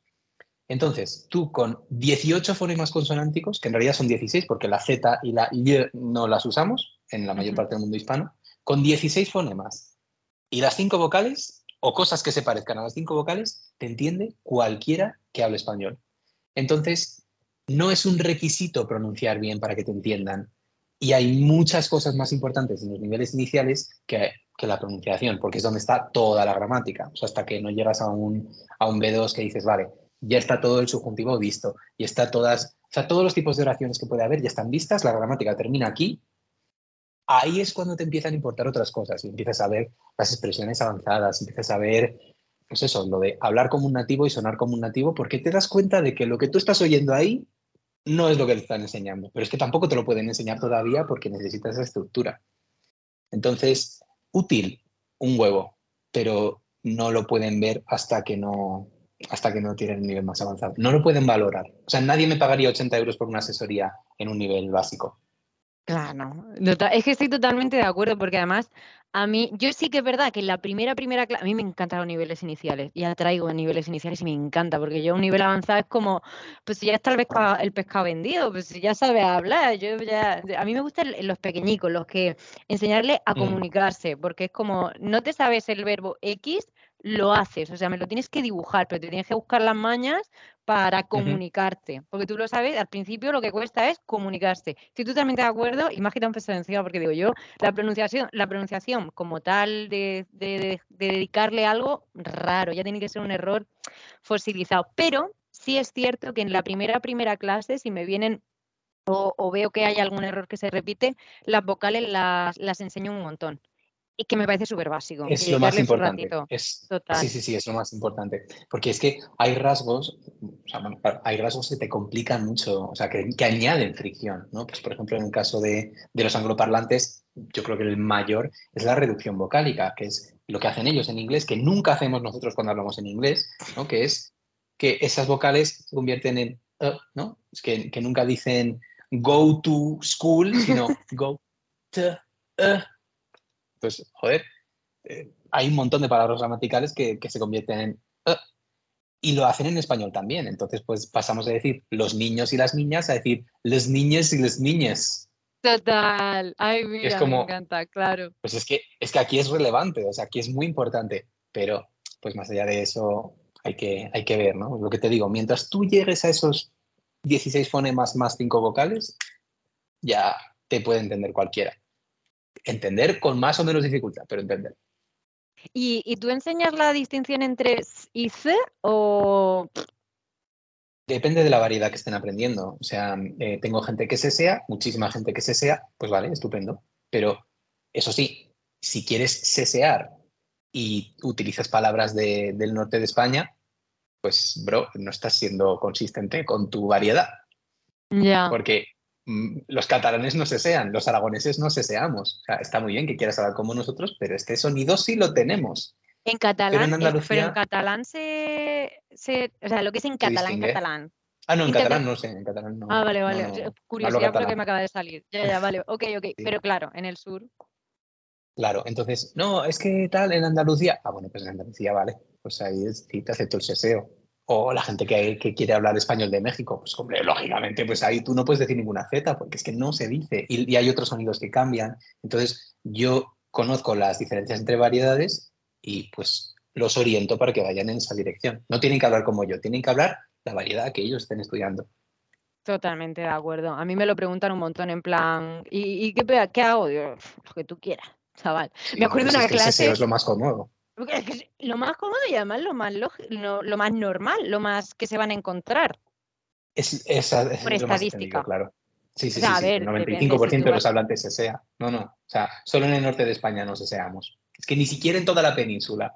S2: Entonces, tú con 18 fonemas consonánticos, que en realidad son 16 porque la Z y la Y no las usamos en la mayor parte del mundo hispano, con 16 fonemas y las cinco vocales, o cosas que se parezcan a las cinco vocales, te entiende cualquiera que hable español. Entonces, no es un requisito pronunciar bien para que te entiendan. Y hay muchas cosas más importantes en los niveles iniciales que, la pronunciación, porque es donde está toda la gramática. Hasta que no llegas a un, a un B2 que dices, vale, ya está todo el subjuntivo visto, y está todas, o sea, todos los tipos de oraciones que puede haber ya están vistas, la gramática termina aquí ahí es cuando te empiezan a importar otras cosas y empiezas a ver las expresiones avanzadas, empiezas a ver, pues eso, lo de hablar como un nativo y sonar como un nativo, porque te das cuenta de que lo que tú estás oyendo ahí no es lo que te están enseñando, pero es que tampoco te lo pueden enseñar todavía porque necesitas esa estructura. Entonces, útil, un huevo, pero no lo pueden ver hasta que no, hasta que no tienen un nivel más avanzado. No lo pueden valorar. O sea, nadie me pagaría 80 euros por una asesoría en un nivel básico
S1: Claro, es que estoy totalmente de acuerdo porque además a mí, yo sí que es verdad que en la primera, primera clase, a mí me encantan los niveles iniciales, ya traigo niveles iniciales y me encanta porque yo un nivel avanzado es como, pues ya está el pescado, el pescado vendido, pues si ya sabe hablar, yo ya, a mí me gustan los pequeñicos, los que enseñarle a mm. comunicarse, porque es como, no te sabes el verbo X, lo haces, o sea, me lo tienes que dibujar, pero te tienes que buscar las mañas para comunicarte, porque tú lo sabes, al principio lo que cuesta es comunicarse. Estoy totalmente de acuerdo y más que tan encima porque digo yo, la pronunciación, la pronunciación como tal de, dedicarle algo raro, ya tiene que ser un error fosilizado, pero sí es cierto que en la primera primera clase, si me vienen o, veo que hay algún error que se repite, las vocales las, las enseño un montón y que me parece súper básico.
S2: Es lo más importante. Sí, sí, sí, es lo más importante. Porque es que hay rasgos, o sea, hay rasgos que te complican mucho, o sea, que, añaden fricción, ¿no? Pues, por ejemplo, en el caso de, los angloparlantes, yo creo que el mayor es la reducción vocálica, que es lo que hacen ellos en inglés, que nunca hacemos nosotros cuando hablamos en inglés, ¿no? Que es que esas vocales se convierten en, uh, ¿no? Es que, que nunca dicen go to school, sino go to, uh, pues, joder, eh, hay un montón de palabras gramaticales que, se convierten en... Uh, y lo hacen en español también. Entonces, pues pasamos de decir los niños y las niñas a decir los niños y las niñas.
S1: Total. Ay, mira, me encanta, claro.
S2: Pues es que, es que aquí es relevante, o sea, aquí es muy importante. Pero, pues más allá de eso, hay que, hay que ver, ¿no? Lo que te digo, mientras tú llegues a esos 16 fonemas más 5 vocales, ya te puede entender cualquiera entender con más o menos dificultad, pero entender.
S1: ¿Y, tú enseñas la distinción entre S y C o...?
S2: Depende de la variedad que estén aprendiendo. O sea, eh, tengo gente que se sea, muchísima gente que se sea, pues vale, estupendo. Pero eso sí, si quieres sesear y utilizas palabras del norte de España, pues, bro, no estás siendo consistente con tu variedad.
S1: Ya.
S2: Porque los catalanes no se sean, los aragoneses no se seamos. O sea, está muy bien que quieras hablar como nosotros, pero este sonido sí lo tenemos.
S1: En catalán, pero en, Andalucía, en catalán se, O sea, lo que es en catalán, catalán.
S2: Ah, no, en catalán no sé, en catalán no.
S1: Ah, vale, vale. Curiosidad porque me acaba de salir. Ya, ya, vale. Ok, ok. Pero claro, en el sur.
S2: Claro, entonces, no, es que tal, en Andalucía. Ah, bueno, pues en Andalucía, vale. Pues ahí sí te acepto el seseo o la gente que, quiere hablar español de México, pues hombre, lógicamente, pues ahí tú no puedes decir ninguna Z, porque es que no se dice, y, hay otros sonidos que cambian. Entonces, yo conozco las diferencias entre variedades y pues los oriento para que vayan en esa dirección. No tienen que hablar como yo, tienen que hablar la variedad que ellos estén estudiando.
S1: Totalmente de acuerdo. A mí me lo preguntan un montón en plan, ¿y, qué, qué, hago? lo que tú quieras, chaval. me acuerdo de una clase...
S2: es lo más cómodo
S1: lo más cómodo y además lo más, lo, más normal, lo más que se van a encontrar.
S2: Es, esa, Por estadística. claro. Sí, sí, sí, el 95% de los hablantes se sea. No, no. O sea, solo en el norte de España no se seamos. Es que ni siquiera en toda la península.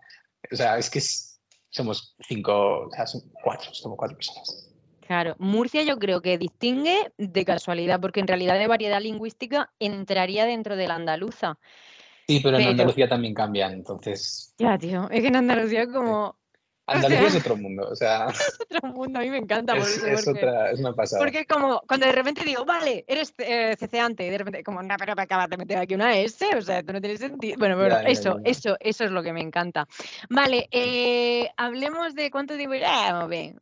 S2: O sea, es que somos cinco, o sea, son cuatro, somos cuatro personas.
S1: Claro, Murcia yo creo que distingue de casualidad, porque en realidad de variedad lingüística entraría dentro de la andaluza.
S2: Sí, pero en Andalucía también cambian, entonces.
S1: Ya, tío, es que en Andalucía como.
S2: Andalucía es otro mundo, o sea.
S1: Es otro mundo, a mí me encanta.
S2: Por es, es otra, es una pasada.
S1: Porque como cuando de repente digo, vale, eres eh, ceceante, y de repente, como, no, pero me acabas de meter aquí una S, o sea, esto no tiene sentido. Bueno, bueno, eso, eso, eso es lo que me encanta. Vale, eh, hablemos de cuánto tiempo. ya vamos bien,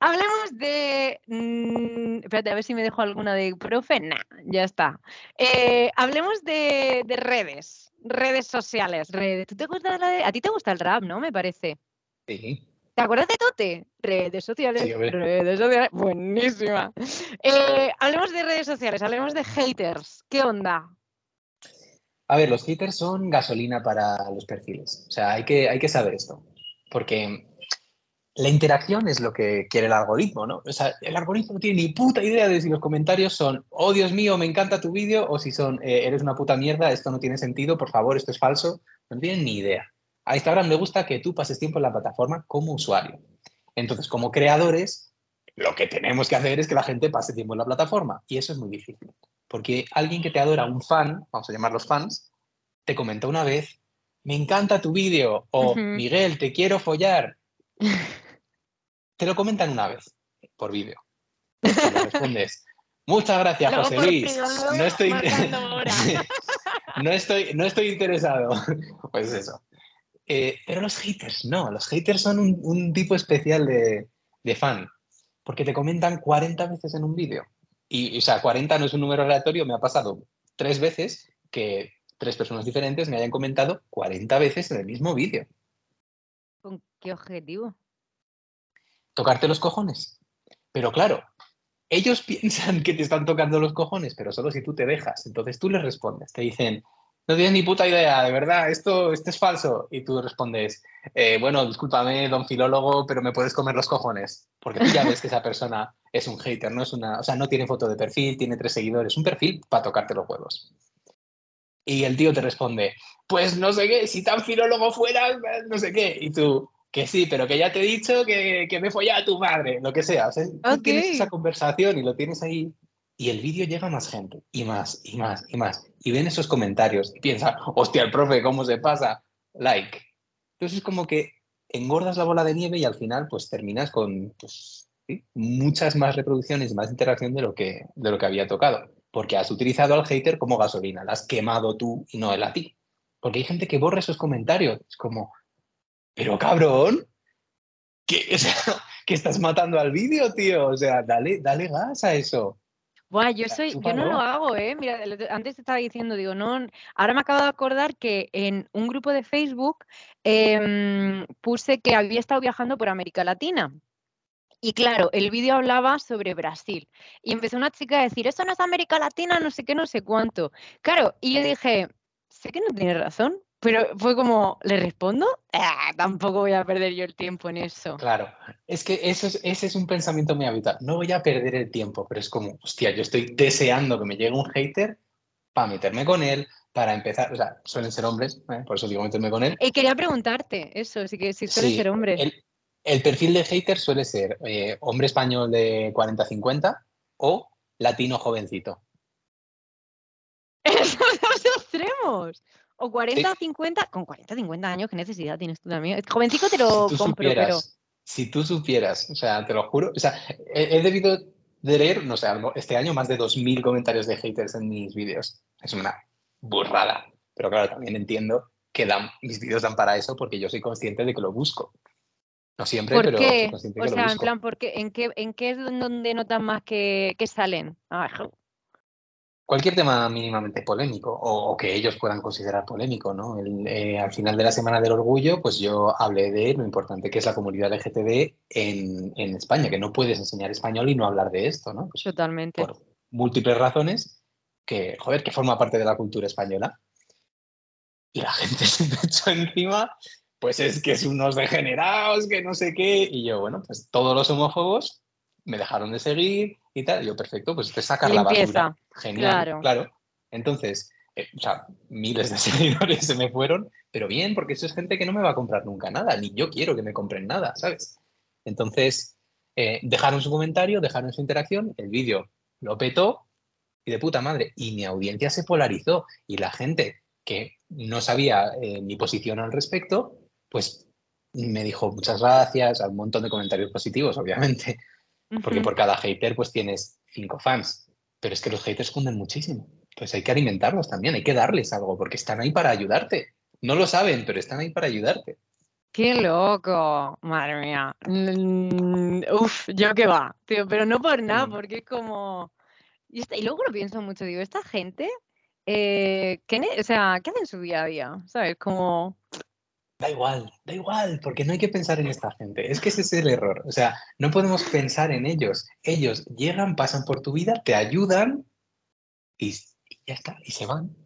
S1: hablemos de. Mmm, espérate, a ver si me dejo alguna de profe. Nah, ya está. Eh, hablemos de, de redes redes sociales, redes. ¿Tú te acuerdas de la de... A ti te gusta el rap, ¿no? Me parece.
S2: Sí.
S1: ¿Te acuerdas de Tote? Redes sociales. Sí, redes sociales. Buenísima. Eh, hablemos de redes sociales, hablemos de haters. ¿Qué onda?
S2: A ver, los haters son gasolina para los perfiles. O sea, hay que, hay que saber esto. Porque la interacción es lo que quiere el algoritmo, ¿no? O sea, el algoritmo no tiene ni puta idea de si los comentarios son, oh Dios mío, me encanta tu vídeo, o si son, eh, eres una puta mierda, esto no tiene sentido, por favor, esto es falso. No tienen ni idea. A Instagram le gusta que tú pases tiempo en la plataforma como usuario. Entonces, como creadores, lo que tenemos que hacer es que la gente pase tiempo en la plataforma. Y eso es muy difícil. Porque alguien que te adora, un fan, vamos a llamarlos fans, te comenta una vez, me encanta tu vídeo, o Miguel, te quiero follar. te lo comentan una vez por vídeo. respondes, Muchas gracias,
S1: Luego
S2: José Luis. No estoy, no, estoy, no estoy interesado. Pues eso. Eh, pero los haters no, los haters son un, un tipo especial de, de fan, porque te comentan 40 veces en un vídeo. Y, o sea, 40 no es un número aleatorio, me ha pasado tres veces que tres personas diferentes me hayan comentado 40 veces en el mismo vídeo.
S1: ¿Con qué objetivo?
S2: Tocarte los cojones. Pero claro, ellos piensan que te están tocando los cojones, pero solo si tú te dejas. Entonces tú les respondes, te dicen, no tienes ni puta idea, de verdad, esto, esto es falso. Y tú respondes, "Eh, bueno, discúlpame, don filólogo, pero me puedes comer los cojones. Porque tú ya ves que esa persona es un hater, no es una, o sea, no tiene foto de perfil, tiene tres seguidores, un perfil para tocarte los huevos. Y el tío te responde, pues no sé qué, si tan filólogo fueras, no sé qué. Y tú, que sí, pero que ya te he dicho que, que me folla a tu madre, lo que sea. O sea, tú
S1: Ok.
S2: tienes esa conversación y lo tienes ahí. Y el vídeo llega a más gente, y más, y más, y más. Y ven esos comentarios y piensan, hostia, el profe, ¿cómo se pasa? Like. Entonces es como que engordas la bola de nieve y al final pues terminas con pues, sí, muchas más reproducciones y más interacción de lo, que, de lo que había tocado. Porque has utilizado al hater como gasolina, la has quemado tú y no él a ti. Porque hay gente que borra esos comentarios. Es como, pero cabrón, que, o sea, que estás matando al vídeo, tío. O sea, dale, dale gas a eso.
S1: Buah, yo soy, yo no lo hago, ¿eh? Mira, antes te estaba diciendo, digo, no, ahora me acabo de acordar que en un grupo de Facebook em, puse que había estado viajando por América Latina. Y claro, el vídeo hablaba sobre Brasil. Y empezó una chica a decir, eso no es América Latina, no sé qué, no sé cuánto. Claro, y yo dije, sé que no tiene razón, pero fue como, ¿le respondo? Ah, tampoco voy a perder yo el tiempo en eso.
S2: Claro, es que eso es, ese es un pensamiento muy habitual. No voy a perder el tiempo, pero es como, hostia, yo estoy deseando que me llegue un hater para meterme con él, para empezar, o sea, suelen ser hombres, ¿eh? por eso digo meterme con él.
S1: Y quería preguntarte eso, si, que, si suele
S2: Sí,
S1: ser hombre.
S2: El, el perfil de hater suele ser eh, hombre español de 40-50 o latino jovencito.
S1: Esos dos extremos. O 40
S2: Sí.
S1: 50, con 40 50 años, ¿qué necesidad tienes tú también? Jovencico te lo
S2: si
S1: compro,
S2: supieras,
S1: pero
S2: si tú supieras, o sea, te lo juro, o sea, he, he debido de leer, no sé, este año más de 2.000 comentarios de haters en mis vídeos. Es una burrada. Pero claro, también entiendo que dan, mis vídeos dan para eso porque yo soy consciente de que lo busco. No siempre,
S1: ¿por
S2: pero soy
S1: qué?
S2: consciente
S1: O
S2: que lo
S1: sea, en
S2: busco.
S1: plan, ¿por qué? ¿En qué, en qué es donde notas más que, que salen? Ah,
S2: Cualquier tema mínimamente polémico o, o que ellos puedan considerar polémico, ¿no? El, eh, al final de la Semana del Orgullo, pues yo hablé de lo importante que es la comunidad LGTB en, en España, que no puedes enseñar español y no hablar de esto, ¿no? Pues
S1: totalmente.
S2: por múltiples razones que, joder, que forma parte de la cultura española. Y la gente se me echó encima, pues es que es unos degenerados, que no sé qué. Y yo, bueno, pues todos los homófobos me dejaron de seguir y tal. Y yo, perfecto, pues te sacar la basura. Genial,
S1: claro.
S2: claro. Entonces, eh, o sea, miles de seguidores se me fueron, pero bien, porque eso es gente que no me va a comprar nunca nada, ni yo quiero que me compren nada, ¿sabes? Entonces, eh, dejaron su comentario, dejaron su interacción, el vídeo lo petó y de puta madre. Y mi audiencia se polarizó y la gente que no sabía eh, mi posición al respecto, pues me dijo muchas gracias, a un montón de comentarios positivos, obviamente, porque por cada hater pues tienes cinco fans, pero es que los haters cunden muchísimo. Pues hay que alimentarlos también, hay que darles algo, porque están ahí para ayudarte. No lo saben, pero están ahí para ayudarte.
S1: Qué loco, madre mía. Mm, Uf, yo qué va, tío, pero no por nada,
S2: Mm.
S1: porque es como. Y, luego lo pienso mucho, digo, esta gente, eh, ¿qué, o sea, ¿qué hacen en su día a día? ¿Sabes? Como.
S2: Da igual, da igual, porque no hay que pensar en esta gente. Es que ese es el error. O sea, no podemos pensar en ellos. Ellos llegan, pasan por tu vida, te ayudan y, ya está, y se van.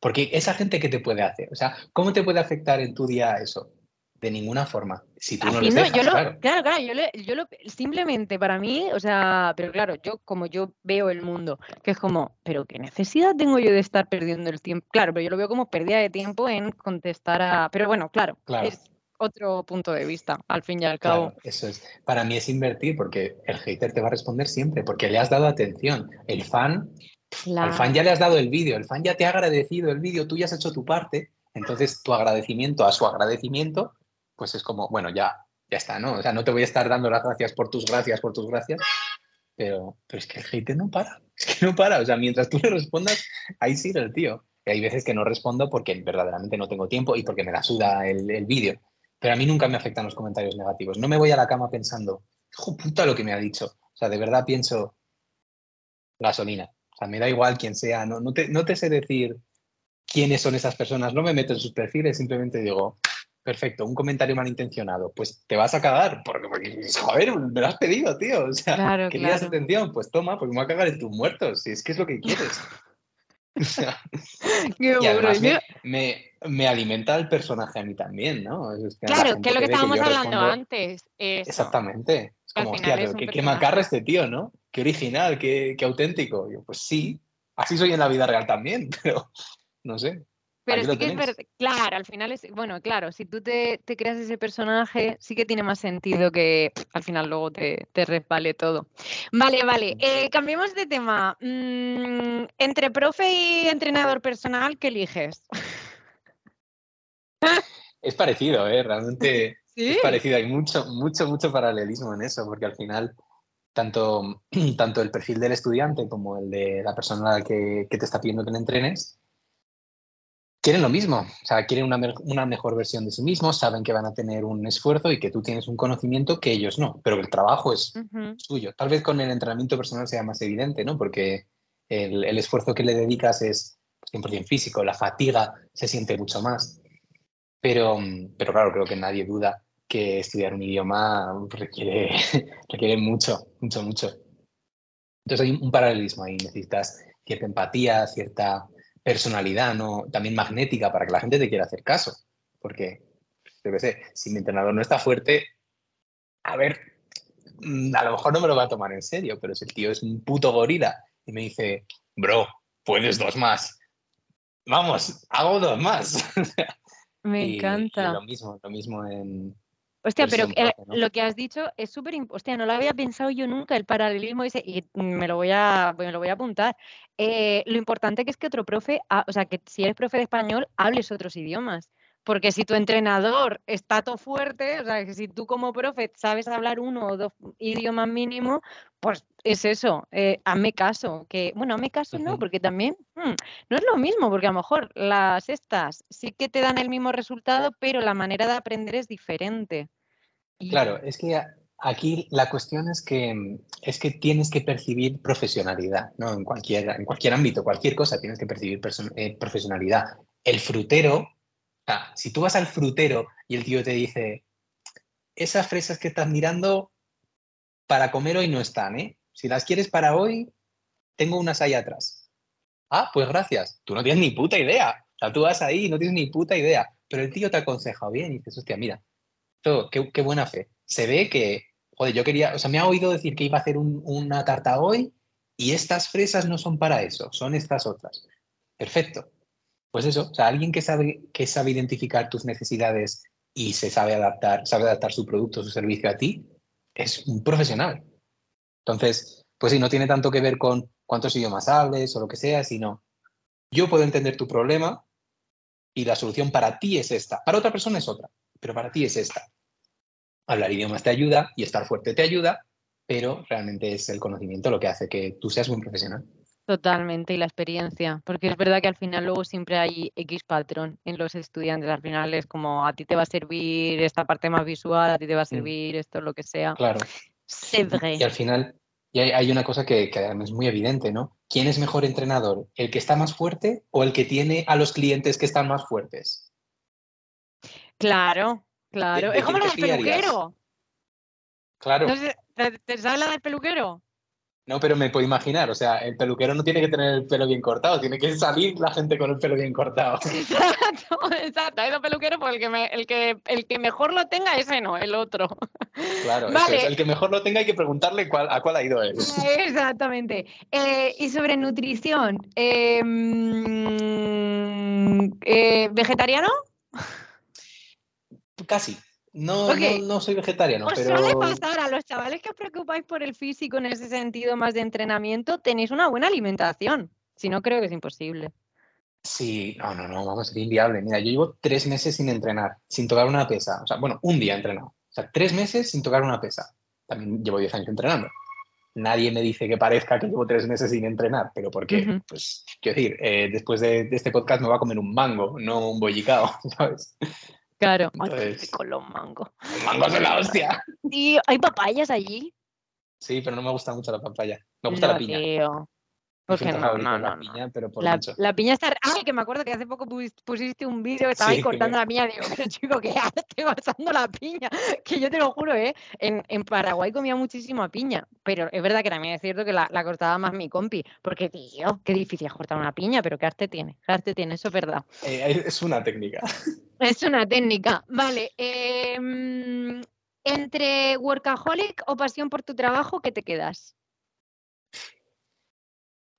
S2: Porque esa gente, ¿qué te puede hacer? O sea, ¿cómo te puede afectar en tu día eso? De ninguna forma. Si tú no dejas,
S1: yo lo,
S2: claro.
S1: claro, claro, yo, le- yo lo, simplemente para mí, o sea, pero claro, yo como yo veo el mundo, que es como, pero ¿qué necesidad tengo yo de estar perdiendo el tiempo? Claro, pero yo lo veo como pérdida de tiempo en contestar a, pero bueno, claro,
S2: Claro.
S1: es otro punto de vista, al fin y al cabo.
S2: Claro, eso es. Para mí es invertir porque el hater te va a responder siempre, porque le has dado atención. El fan, al fan ya le has dado el vídeo, el fan ya te ha agradecido el vídeo, tú ya has hecho tu parte, entonces tu agradecimiento a su agradecimiento, pues es como, bueno, ya, ya está, ¿no? O sea, no te voy a estar dando las gracias por tus gracias, por tus gracias, pero, pero es que el hate no para, es que no para. O sea, mientras tú le respondas, ahí sigue el tío. Y hay veces que no respondo porque verdaderamente no tengo tiempo y porque me la suda el, el vídeo. Pero a mí nunca me afectan los comentarios negativos. No me voy a la cama pensando, hijo puta lo que me ha dicho. O sea, de verdad pienso gasolina. O sea, me da igual quién sea. No, no, te, no te sé decir quiénes son esas personas. No me meto en sus perfiles, simplemente digo, perfecto, un comentario malintencionado. Pues te vas a cagar, porque, porque joder, me lo has pedido, tío. O sea,
S1: Claro,
S2: querías
S1: claro.
S2: atención, pues toma, pues me voy a cagar en tus muertos, si es que es lo que quieres. O sea,
S1: Qué
S2: y además me, me- me alimenta el personaje a mí también, ¿no? Es que la
S1: Claro, que es lo que estábamos hablando
S2: respondo-
S1: antes. eso.
S2: Exactamente. Es como, hostia,
S1: es
S2: qué, qué macarra este tío, ¿no? Qué original, qué, qué auténtico. Yo, pues sí, así soy en la vida real también, pero no sé.
S1: Pero sí que es verdad, claro, al final es, bueno, claro, si tú te, te creas ese personaje, sí que tiene más sentido que al final luego te, te resbale todo. Vale, vale, eh, cambiemos de tema. Mm, entre profe y entrenador personal, ¿qué eliges?
S2: Es parecido, ¿eh? Realmente
S1: Sí.
S2: es parecido. Hay mucho, mucho, mucho paralelismo en eso, porque al final tanto, tanto el perfil del estudiante como el de la persona que, que te está pidiendo que le entrenes quieren lo mismo. O sea, quieren una, una mejor versión de sí mismos, saben que van a tener un esfuerzo y que tú tienes un conocimiento que ellos no, pero que el trabajo es
S1: Ujú,
S2: suyo. Tal vez con el entrenamiento personal sea más evidente, ¿no? Porque el, el esfuerzo que le dedicas es 100% físico, la fatiga se siente mucho más. Pero, pero claro, creo que nadie duda que estudiar un idioma requiere, requiere mucho, mucho, mucho. Entonces hay un paralelismo ahí, necesitas cierta empatía, cierta personalidad, ¿no? También magnética para que la gente te quiera hacer caso. Porque, yo qué sé, si mi entrenador no está fuerte, a ver, mm, a lo mejor no me lo va a tomar en serio, pero si el tío es un puto gorila y me dice, bro, puedes dos más. Vamos, hago dos más.
S1: Me
S2: Y- y
S1: encanta.
S2: lo mismo, lo mismo en...
S1: Hostia, pero eh, lo que has dicho es súper importante. Hostia, no lo había pensado yo nunca, el paralelismo ese, y me lo voy a, me lo voy a apuntar. Eh, lo importante que es que otro profe, ha- o sea, que si eres profe de español, hables otros idiomas. Porque si tu entrenador está todo fuerte, o sea, que si tú como profe sabes hablar uno o dos idiomas mínimo, pues es eso, eh, hazme caso. Que, bueno, hazme caso no, porque también mm, no es lo mismo, porque a lo mejor las estas sí que te dan el mismo resultado, pero la manera de aprender es diferente. Y-
S2: Claro, es que aquí la cuestión es que, es que tienes que percibir profesionalidad, ¿no? En cualquier, en cualquier ámbito, cualquier cosa tienes que percibir eh, profesionalidad. El frutero, si tú vas al frutero y el tío te dice, esas fresas que estás mirando para comer hoy no están, ¿eh? Si las quieres para hoy, tengo unas ahí atrás. Ah, pues gracias. Tú no tienes ni puta idea. O sea, tú vas ahí y no tienes ni puta idea. Pero el tío te ha aconsejado bien y dices, hostia, mira, qué, qué buena fe. Se ve que, joder, yo quería, o sea, me ha oído decir que iba a hacer un- una tarta hoy y estas fresas no son para eso, son estas otras. Perfecto. Pues eso, o sea, alguien que sabe, que sabe identificar tus necesidades y se sabe adaptar, sabe adaptar su producto, su servicio a ti, es un profesional. Entonces, pues sí, no tiene tanto que ver con cuántos idiomas hables o lo que sea, sino yo puedo entender tu problema y la solución para ti es esta. Para otra persona es otra, pero para ti es esta. Hablar idiomas te ayuda y estar fuerte te ayuda, pero realmente es el conocimiento lo que hace que tú seas un profesional.
S1: Totalmente, y la experiencia, porque es verdad que al final luego siempre hay X patrón en los estudiantes, al final es como a ti te va a servir esta parte más visual, a ti te va a servir esto, lo que sea.
S2: Claro. Y al final y hay, hay una cosa que, que es muy evidente, ¿no? ¿Quién es mejor entrenador? ¿El que está más fuerte o el que tiene a los clientes que están más fuertes?
S1: Claro, claro.
S2: de
S1: es como la del peluquero.
S2: Claro.
S1: ¿te, te sabes la del peluquero?
S2: No, pero me puedo imaginar, o sea, el peluquero no tiene que tener el pelo bien cortado, tiene que salir la gente con el pelo bien cortado.
S1: Exacto, exacto. Es el peluquero, pues el que, me- el, que, el que mejor lo tenga, ese no, el otro.
S2: Claro, eso
S1: Vale.
S2: es. el que mejor lo tenga hay que preguntarle cuál, a cuál ha ido él.
S1: Exactamente. Eh, y sobre nutrición, eh, mm, eh, ¿vegetariano?
S2: Casi. No,
S1: Ok.
S2: no, no soy vegetariano,
S1: Os
S2: pero
S1: suele pasar a los chavales que os preocupáis por el físico en ese sentido más de entrenamiento, tenéis una buena alimentación. Si no, creo que es imposible.
S2: sí, no, no, no, vamos, sería inviable. Mira, yo llevo tres meses sin entrenar, sin tocar una pesa. O sea, bueno, un día entrenado. O sea, tres meses sin tocar una pesa. También llevo diez años entrenando. nadie me dice que parezca que llevo tres meses sin entrenar, pero porque, pues, quiero decir, eh, después de, este podcast me va a comer un mango, no un bollicao, ¿sabes?
S1: Claro, con los mangos.
S2: Los mangos son la hostia.
S1: ¿Y hay papayas allí?
S2: Sí, pero no me gusta mucho la papaya. Me gusta la piña.
S1: Porque no, no, no, la piña, pero por la, la, piña está. Ay, que me acuerdo que hace poco pusiste un vídeo que estaba ahí cortando la piña. Digo, pero chico, ¿qué haces pasando la piña? Que yo te lo juro, ¿eh? En, en, Paraguay comía muchísima piña. Pero es verdad que también es cierto que la, la, cortaba más mi compi. Porque, tío, qué difícil es cortar una piña, pero qué arte tiene. Qué arte tiene, eso es verdad.
S2: Eh, es una técnica.
S1: Es una técnica. Vale. Eh, entre workaholic o pasión por tu trabajo, ¿qué te quedas?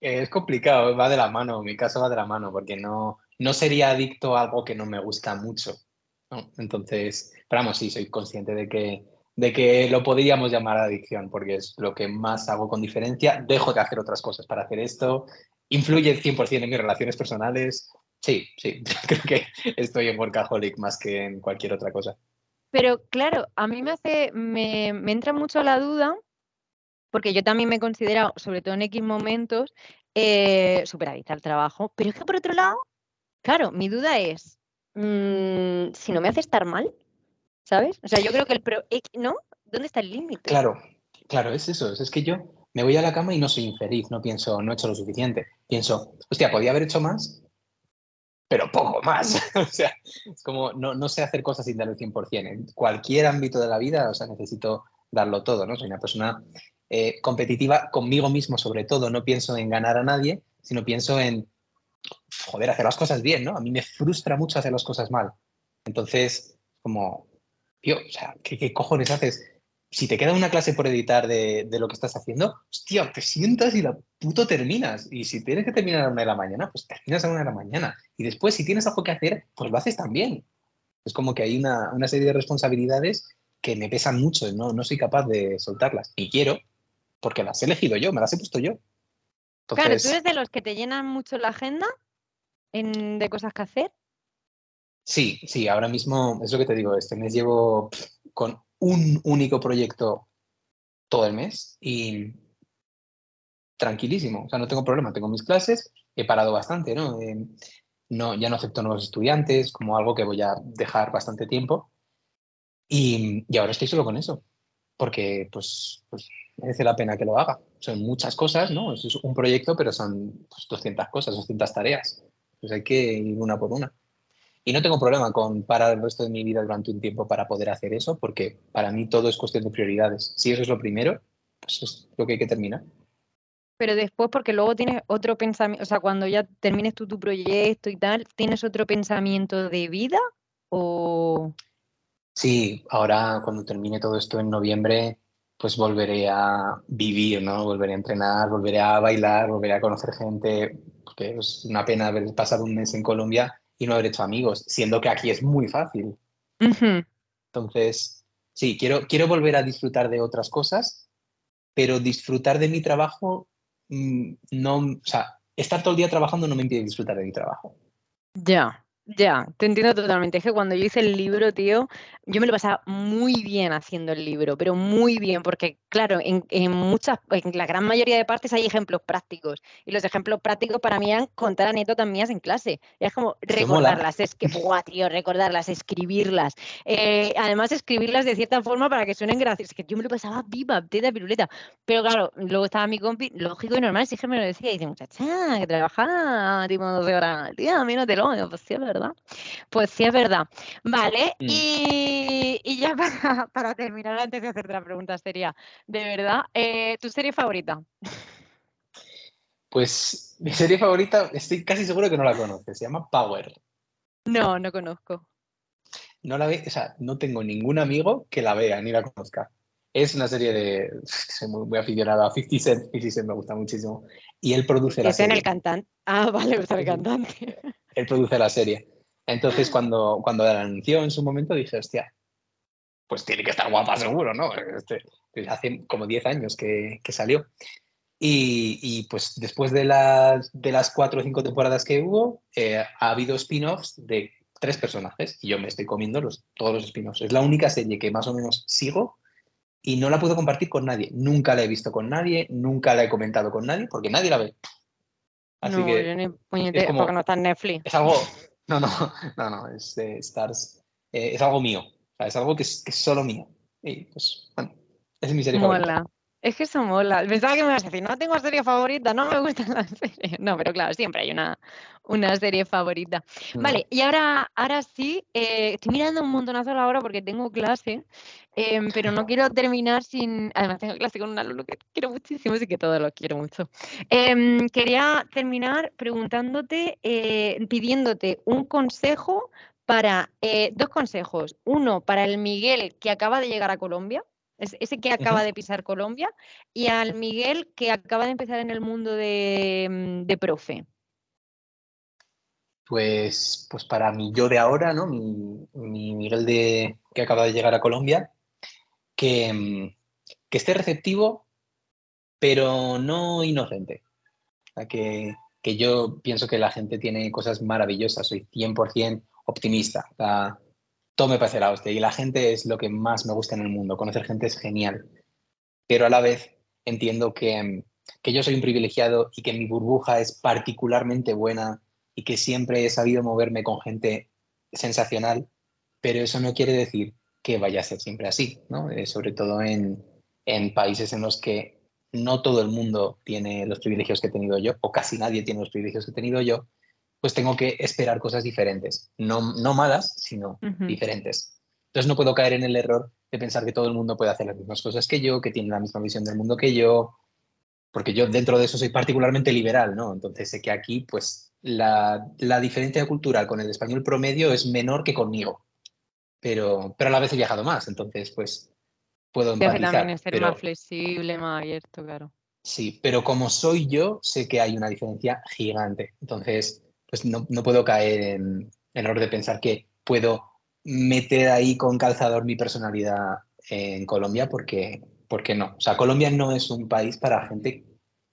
S2: Es complicado, va de la mano, en mi caso va de la mano, porque no, no sería adicto a algo que no me gusta mucho. Entonces, pero vamos, sí, soy consciente de que, de que lo podríamos llamar adicción, porque es lo que más hago con diferencia. Dejo de hacer otras cosas para hacer esto. Influye 100% en mis relaciones personales. Sí, sí, creo que estoy en workaholic más que en cualquier otra cosa.
S1: Pero claro, a mí me hace, me, me entra mucho la duda porque yo también me he considerado, sobre todo en X momentos, eh, al trabajo. Pero es que por otro lado, claro, mi duda es, mm, si no me hace estar mal, ¿sabes? O sea, yo creo que el pro, ¿no? ¿Dónde está el límite?
S2: Claro, claro, es eso. Es que yo me voy a la cama y no soy infeliz, no pienso, no he hecho lo suficiente. Pienso, hostia, podía haber hecho más, pero poco más. o sea, es como, no, no sé hacer cosas sin dar el 100%. En cualquier ámbito de la vida, o sea, necesito darlo todo, ¿no? Soy una persona eh, competitiva conmigo mismo, sobre todo. No pienso en ganar a nadie, sino pienso en, joder, hacer las cosas bien, ¿no? A mí me frustra mucho hacer las cosas mal. Entonces, como, tío, o sea, ¿qué, cojones haces? Si te queda una clase por editar de, lo que estás haciendo, hostia, te sientas y la puto terminas. Y si tienes que terminar a una de la mañana, pues terminas a una de la mañana. Y después, si tienes algo que hacer, pues lo haces también. Es como que hay una, una serie de responsabilidades que me pesan mucho, ¿no? no soy capaz de soltarlas. Y quiero, porque las he elegido yo, me las he puesto yo.
S1: Claro, ¿tú eres de los que te llenan mucho la agenda de cosas que hacer?
S2: Sí, sí, ahora mismo es lo que te digo, este mes llevo con un único proyecto todo el mes y tranquilísimo, o sea, no tengo problema, tengo mis clases, he parado bastante, ¿no? Eh, no ya no acepto nuevos estudiantes como algo que voy a dejar bastante tiempo y, y ahora estoy solo con eso, porque pues, pues merece la pena que lo haga. Son muchas cosas, ¿no? Es un proyecto, pero son 200 pues, cosas, 200 tareas. Pues hay que ir una por una. Y no tengo problema con parar el resto de mi vida durante un tiempo para poder hacer eso, porque para mí todo es cuestión de prioridades. Si eso es lo primero, pues es lo que hay que terminar.
S1: Pero después, porque luego tienes otro pensamiento, o sea, cuando ya termines tú tu proyecto y tal, ¿tienes otro pensamiento de vida o...?
S2: Sí, ahora cuando termine todo esto en noviembre, pues volveré a vivir, ¿no? Volveré a entrenar, volveré a bailar, volveré a conocer gente, porque es una pena haber pasado un mes en Colombia y no haber hecho amigos, siendo que aquí es muy fácil. Entonces, sí, quiero, quiero volver a disfrutar de otras cosas, pero disfrutar de mi trabajo, mm, no, o sea, estar todo el día trabajando no me impide disfrutar de mi trabajo.
S1: Ya. Ya, te entiendo totalmente. Es que cuando yo hice el libro, tío, yo me lo pasaba muy bien haciendo el libro, pero muy bien, porque claro, en, muchas, en la gran mayoría de partes hay ejemplos prácticos. Y los ejemplos prácticos para mí eran contar anécdotas mías en clase. es como recordarlas, es que, buah, tío, recordarlas, escribirlas. Eh, además, escribirlas de cierta forma para que suenen graciosas. Que yo me lo pasaba viva, teta piruleta. Pero claro, luego estaba mi compi, lógico y normal, si que me lo decía, y dice, muchacha, que trabaja tipo 12 horas día, a mí no te lo, pues sí, ¿verdad? Pues sí, es verdad. Vale, mm. y, ya para, terminar, antes de hacerte la pregunta sería, de verdad, eh, ¿tu serie favorita?
S2: Pues mi serie favorita, estoy casi seguro que no la conoces, se llama Power.
S1: No, no conozco.
S2: No la ve, o sea, no tengo ningún amigo que la vea ni la conozca. Es una serie de. Soy muy, aficionado a 50 Cent. 50 Cent me gusta muchísimo. Y él produce la serie.
S1: ¿Es en el cantante? Ah, vale, gusta el cantante.
S2: Él produce la serie. Entonces, cuando, cuando la anunció en su momento, dije, hostia, pues tiene que estar guapa seguro, ¿no? Este, hace como 10 años que, salió. Y, pues después de las, de las cuatro o cinco temporadas que hubo, eh, ha habido spin-offs de tres personajes y yo me estoy comiendo los, todos los spin-offs. Es la única serie que más o menos sigo y no la puedo compartir con nadie. Nunca la he visto con nadie, nunca la he comentado con nadie, porque nadie la ve.
S1: Así no, que. Yo ni puñete, porque no está en Netflix.
S2: Es algo. No, no, no, no, es Stars. Eh, es algo mío. es algo que es, que es, solo mío. Y pues, bueno, es mi serie favorita.
S1: Es que eso mola. Pensaba que me ibas a decir, no tengo serie favorita, no me gustan las series. No, pero claro, siempre hay una, una serie favorita. Mm. Vale, y ahora, ahora sí, eh, estoy mirando un montonazo a la hora porque tengo clase, em, pero no quiero terminar sin. Además, tengo clase con un alumno que quiero muchísimo, así que todo lo quiero mucho. Em, quería terminar preguntándote, eh, pidiéndote un consejo para. Eh, dos consejos. Uno para el Miguel que acaba de llegar a Colombia ese que acaba de pisar Colombia, y al Miguel que acaba de empezar en el mundo de, mm, profe.
S2: Pues, pues para mí, yo de ahora, ¿no? Mi, Miguel de, que acaba de llegar a Colombia, que, mm, que esté receptivo, pero no inocente. que, que, yo pienso que la gente tiene cosas maravillosas, soy 100% optimista todo me parece la hostia y la gente es lo que más me gusta en el mundo. Conocer gente es genial, pero a la vez entiendo que, que yo soy un privilegiado y que mi burbuja es particularmente buena y que siempre he sabido moverme con gente sensacional, pero eso no quiere decir que vaya a ser siempre así, ¿no? Eh, sobre todo en, en países en los que no todo el mundo tiene los privilegios que he tenido yo, o casi nadie tiene los privilegios que he tenido yo, pues tengo que esperar cosas diferentes. No, no malas, sino diferentes. Entonces no puedo caer en el error de pensar que todo el mundo puede hacer las mismas cosas que yo, que tiene la misma visión del mundo que yo, porque yo dentro de eso soy particularmente liberal, ¿no? Entonces sé que aquí, pues, la, diferencia cultural con el español promedio es menor que conmigo, pero, pero a la vez he viajado más, entonces, pues, puedo empatizar.
S1: también ser más flexible, más abierto, claro.
S2: Sí, pero como soy yo, sé que hay una diferencia gigante. Entonces, pues no, puedo caer en, el error de pensar que puedo meter ahí con calzador mi personalidad en Colombia porque, porque no. O sea, Colombia no es un país para gente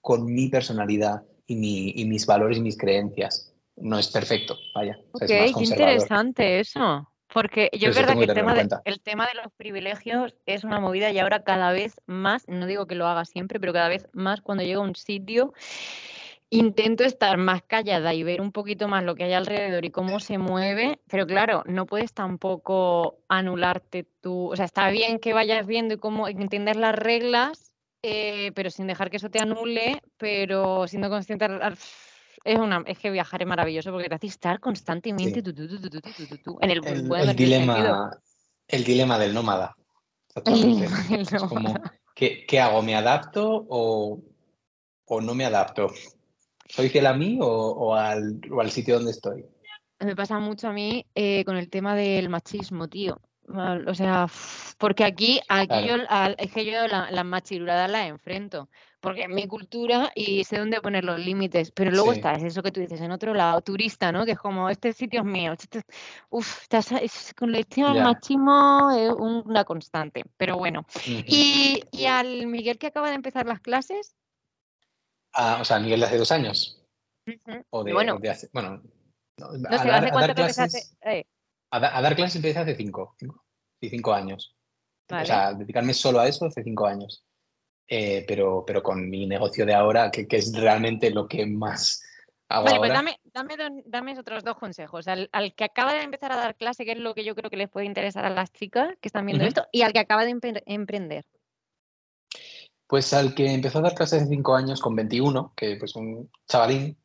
S2: con mi personalidad y, mis valores y mis creencias. No es perfecto, vaya.
S1: qué interesante eso. Porque yo es verdad que, el tema, de, el tema, de, los privilegios es una movida y ahora cada vez más, no digo que lo haga siempre, pero cada vez más cuando llego a un sitio intento estar más callada y ver un poquito más lo que hay alrededor y cómo se mueve, pero claro, no puedes tampoco anularte tú, o sea, está bien que vayas viendo y cómo entender las reglas, eh, pero sin dejar que eso te anule, pero siendo consciente es una es que viajar es maravilloso porque te hace estar constantemente en el,
S2: el, dilema el dilema del nómada. Es como ¿qué, ¿qué, hago? ¿Me adapto o, o no me adapto? ¿Soy fiel a mí o, al, sitio donde estoy?
S1: Me pasa mucho a mí eh, con el tema del machismo, tío. O sea, porque aquí, aquí yo, es que yo las la machiruradas las enfrento, porque es mi cultura y sé dónde poner los límites, pero luego está, es eso que tú dices, en otro lado, turista, ¿no? Que es como, este sitio es mío, este, uf, con el tema del machismo es una constante, pero bueno. y, y al Miguel que acaba de empezar las clases,
S2: o sea, a nivel de hace dos años. O de, bueno, hace, bueno a, dar, clases, eh. a, dar clases empecé hace cinco, cinco, años. O sea, dedicarme solo a eso hace cinco años. Eh, pero, pero con mi negocio de ahora, que, que, es realmente lo que más hago vale, pues
S1: dame, dame, dame, otros dos consejos. Al, al, que acaba de empezar a dar clase, que es lo que yo creo que les puede interesar a las chicas que están viendo esto, y al que acaba de emprender.
S2: Pues al que empezó a dar clases de cinco años con 21, que pues un chavalín,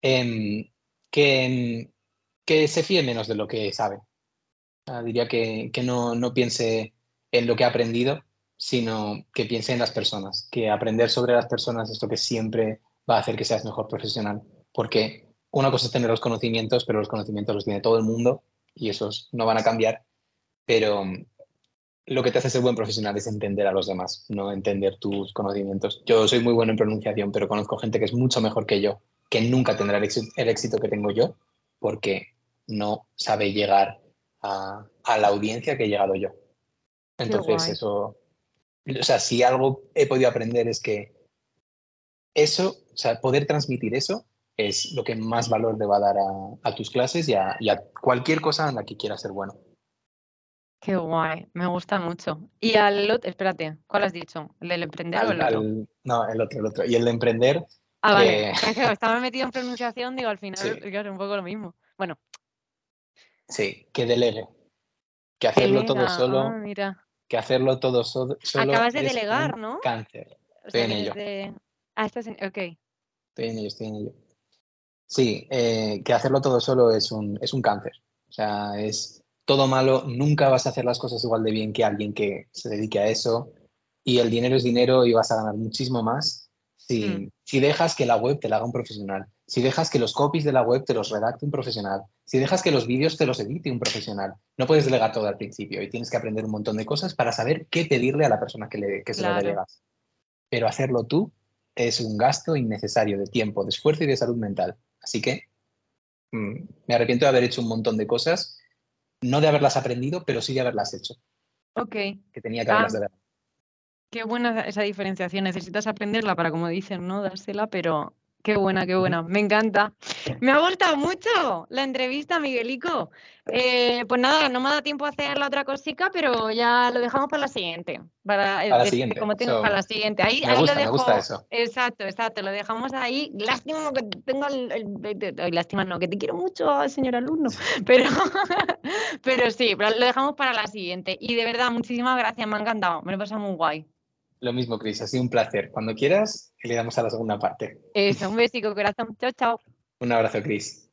S2: em, que, em, que se fíe menos de lo que sabe. diría que, no, no, piense en lo que ha aprendido, sino que piense en las personas, que aprender sobre las personas es lo que siempre va a hacer que seas mejor profesional, porque una cosa es tener los conocimientos, pero los conocimientos los tiene todo el mundo y esos no van a cambiar, pero lo que te hace ser buen profesional es entender a los demás, no entender tus conocimientos. Yo soy muy bueno en pronunciación, pero conozco gente que es mucho mejor que yo, que nunca tendrá el éxito, que tengo yo, porque no sabe llegar a, la audiencia que he llegado yo. Entonces, eso, o sea, si algo he podido aprender es que eso, o sea, poder transmitir eso es lo que más valor le va a dar a, tus clases y a, y a cualquier cosa en la que quieras ser bueno.
S1: Qué guay, me gusta mucho. Y al otro, espérate, ¿cuál has dicho? ¿El del emprender o el otro?
S2: no, el otro, el otro. Y el de emprender.
S1: Ah, vale. Estaba metido en pronunciación, digo, al final es un poco lo mismo. Bueno.
S2: Sí, que delegue. Que hacerlo todo solo. Ah, mira. Que hacerlo todo solo.
S1: Acabas de delegar, ¿no?
S2: Cáncer. estoy en ello.
S1: Ah, estás en. Ok.
S2: Estoy en ello, estoy en ello. Sí, eh, que hacerlo todo solo es un, es un cáncer. O sea, es todo malo, nunca vas a hacer las cosas igual de bien que alguien que se dedique a eso. Y el dinero es dinero y vas a ganar muchísimo más si, mm. si dejas que la web te la haga un profesional, si dejas que los copies de la web te los redacte un profesional, si dejas que los vídeos te los edite un profesional. No puedes delegar todo al principio y tienes que aprender un montón de cosas para saber qué pedirle a la persona que, le, que se lo delegas. Pero hacerlo tú es un gasto innecesario de tiempo, de esfuerzo y de salud mental. Así que mm, me arrepiento de haber hecho un montón de cosas, no de haberlas aprendido, pero sí de haberlas hecho.
S1: Ok.
S2: Que tenía que haberlas ah,
S1: Qué buena esa diferenciación. Necesitas aprenderla para, como dicen, ¿no? Dársela, pero Qué buena, qué buena, me encanta. Me ha gustado mucho la entrevista, Miguelico. Eh, pues nada, no me ha dado tiempo a hacer la otra cosita, pero ya lo dejamos para la siguiente.
S2: Para,
S1: la
S2: siguiente.
S1: Como tengo para la siguiente. Ahí,
S2: me, gusta, me gusta eso.
S1: Exacto, exacto. Lo dejamos ahí. Lástima que tengo el, lástima no, que te quiero mucho, señor alumno. Pero, pero sí, lo dejamos para la siguiente. Y de verdad, muchísimas gracias, me ha encantado. Me lo he pasado muy guay.
S2: Lo mismo, Cris, ha sido un placer. Cuando quieras, le damos a la segunda parte.
S1: Eso, un besico, corazón. Chao, chao.
S2: Un abrazo, Cris.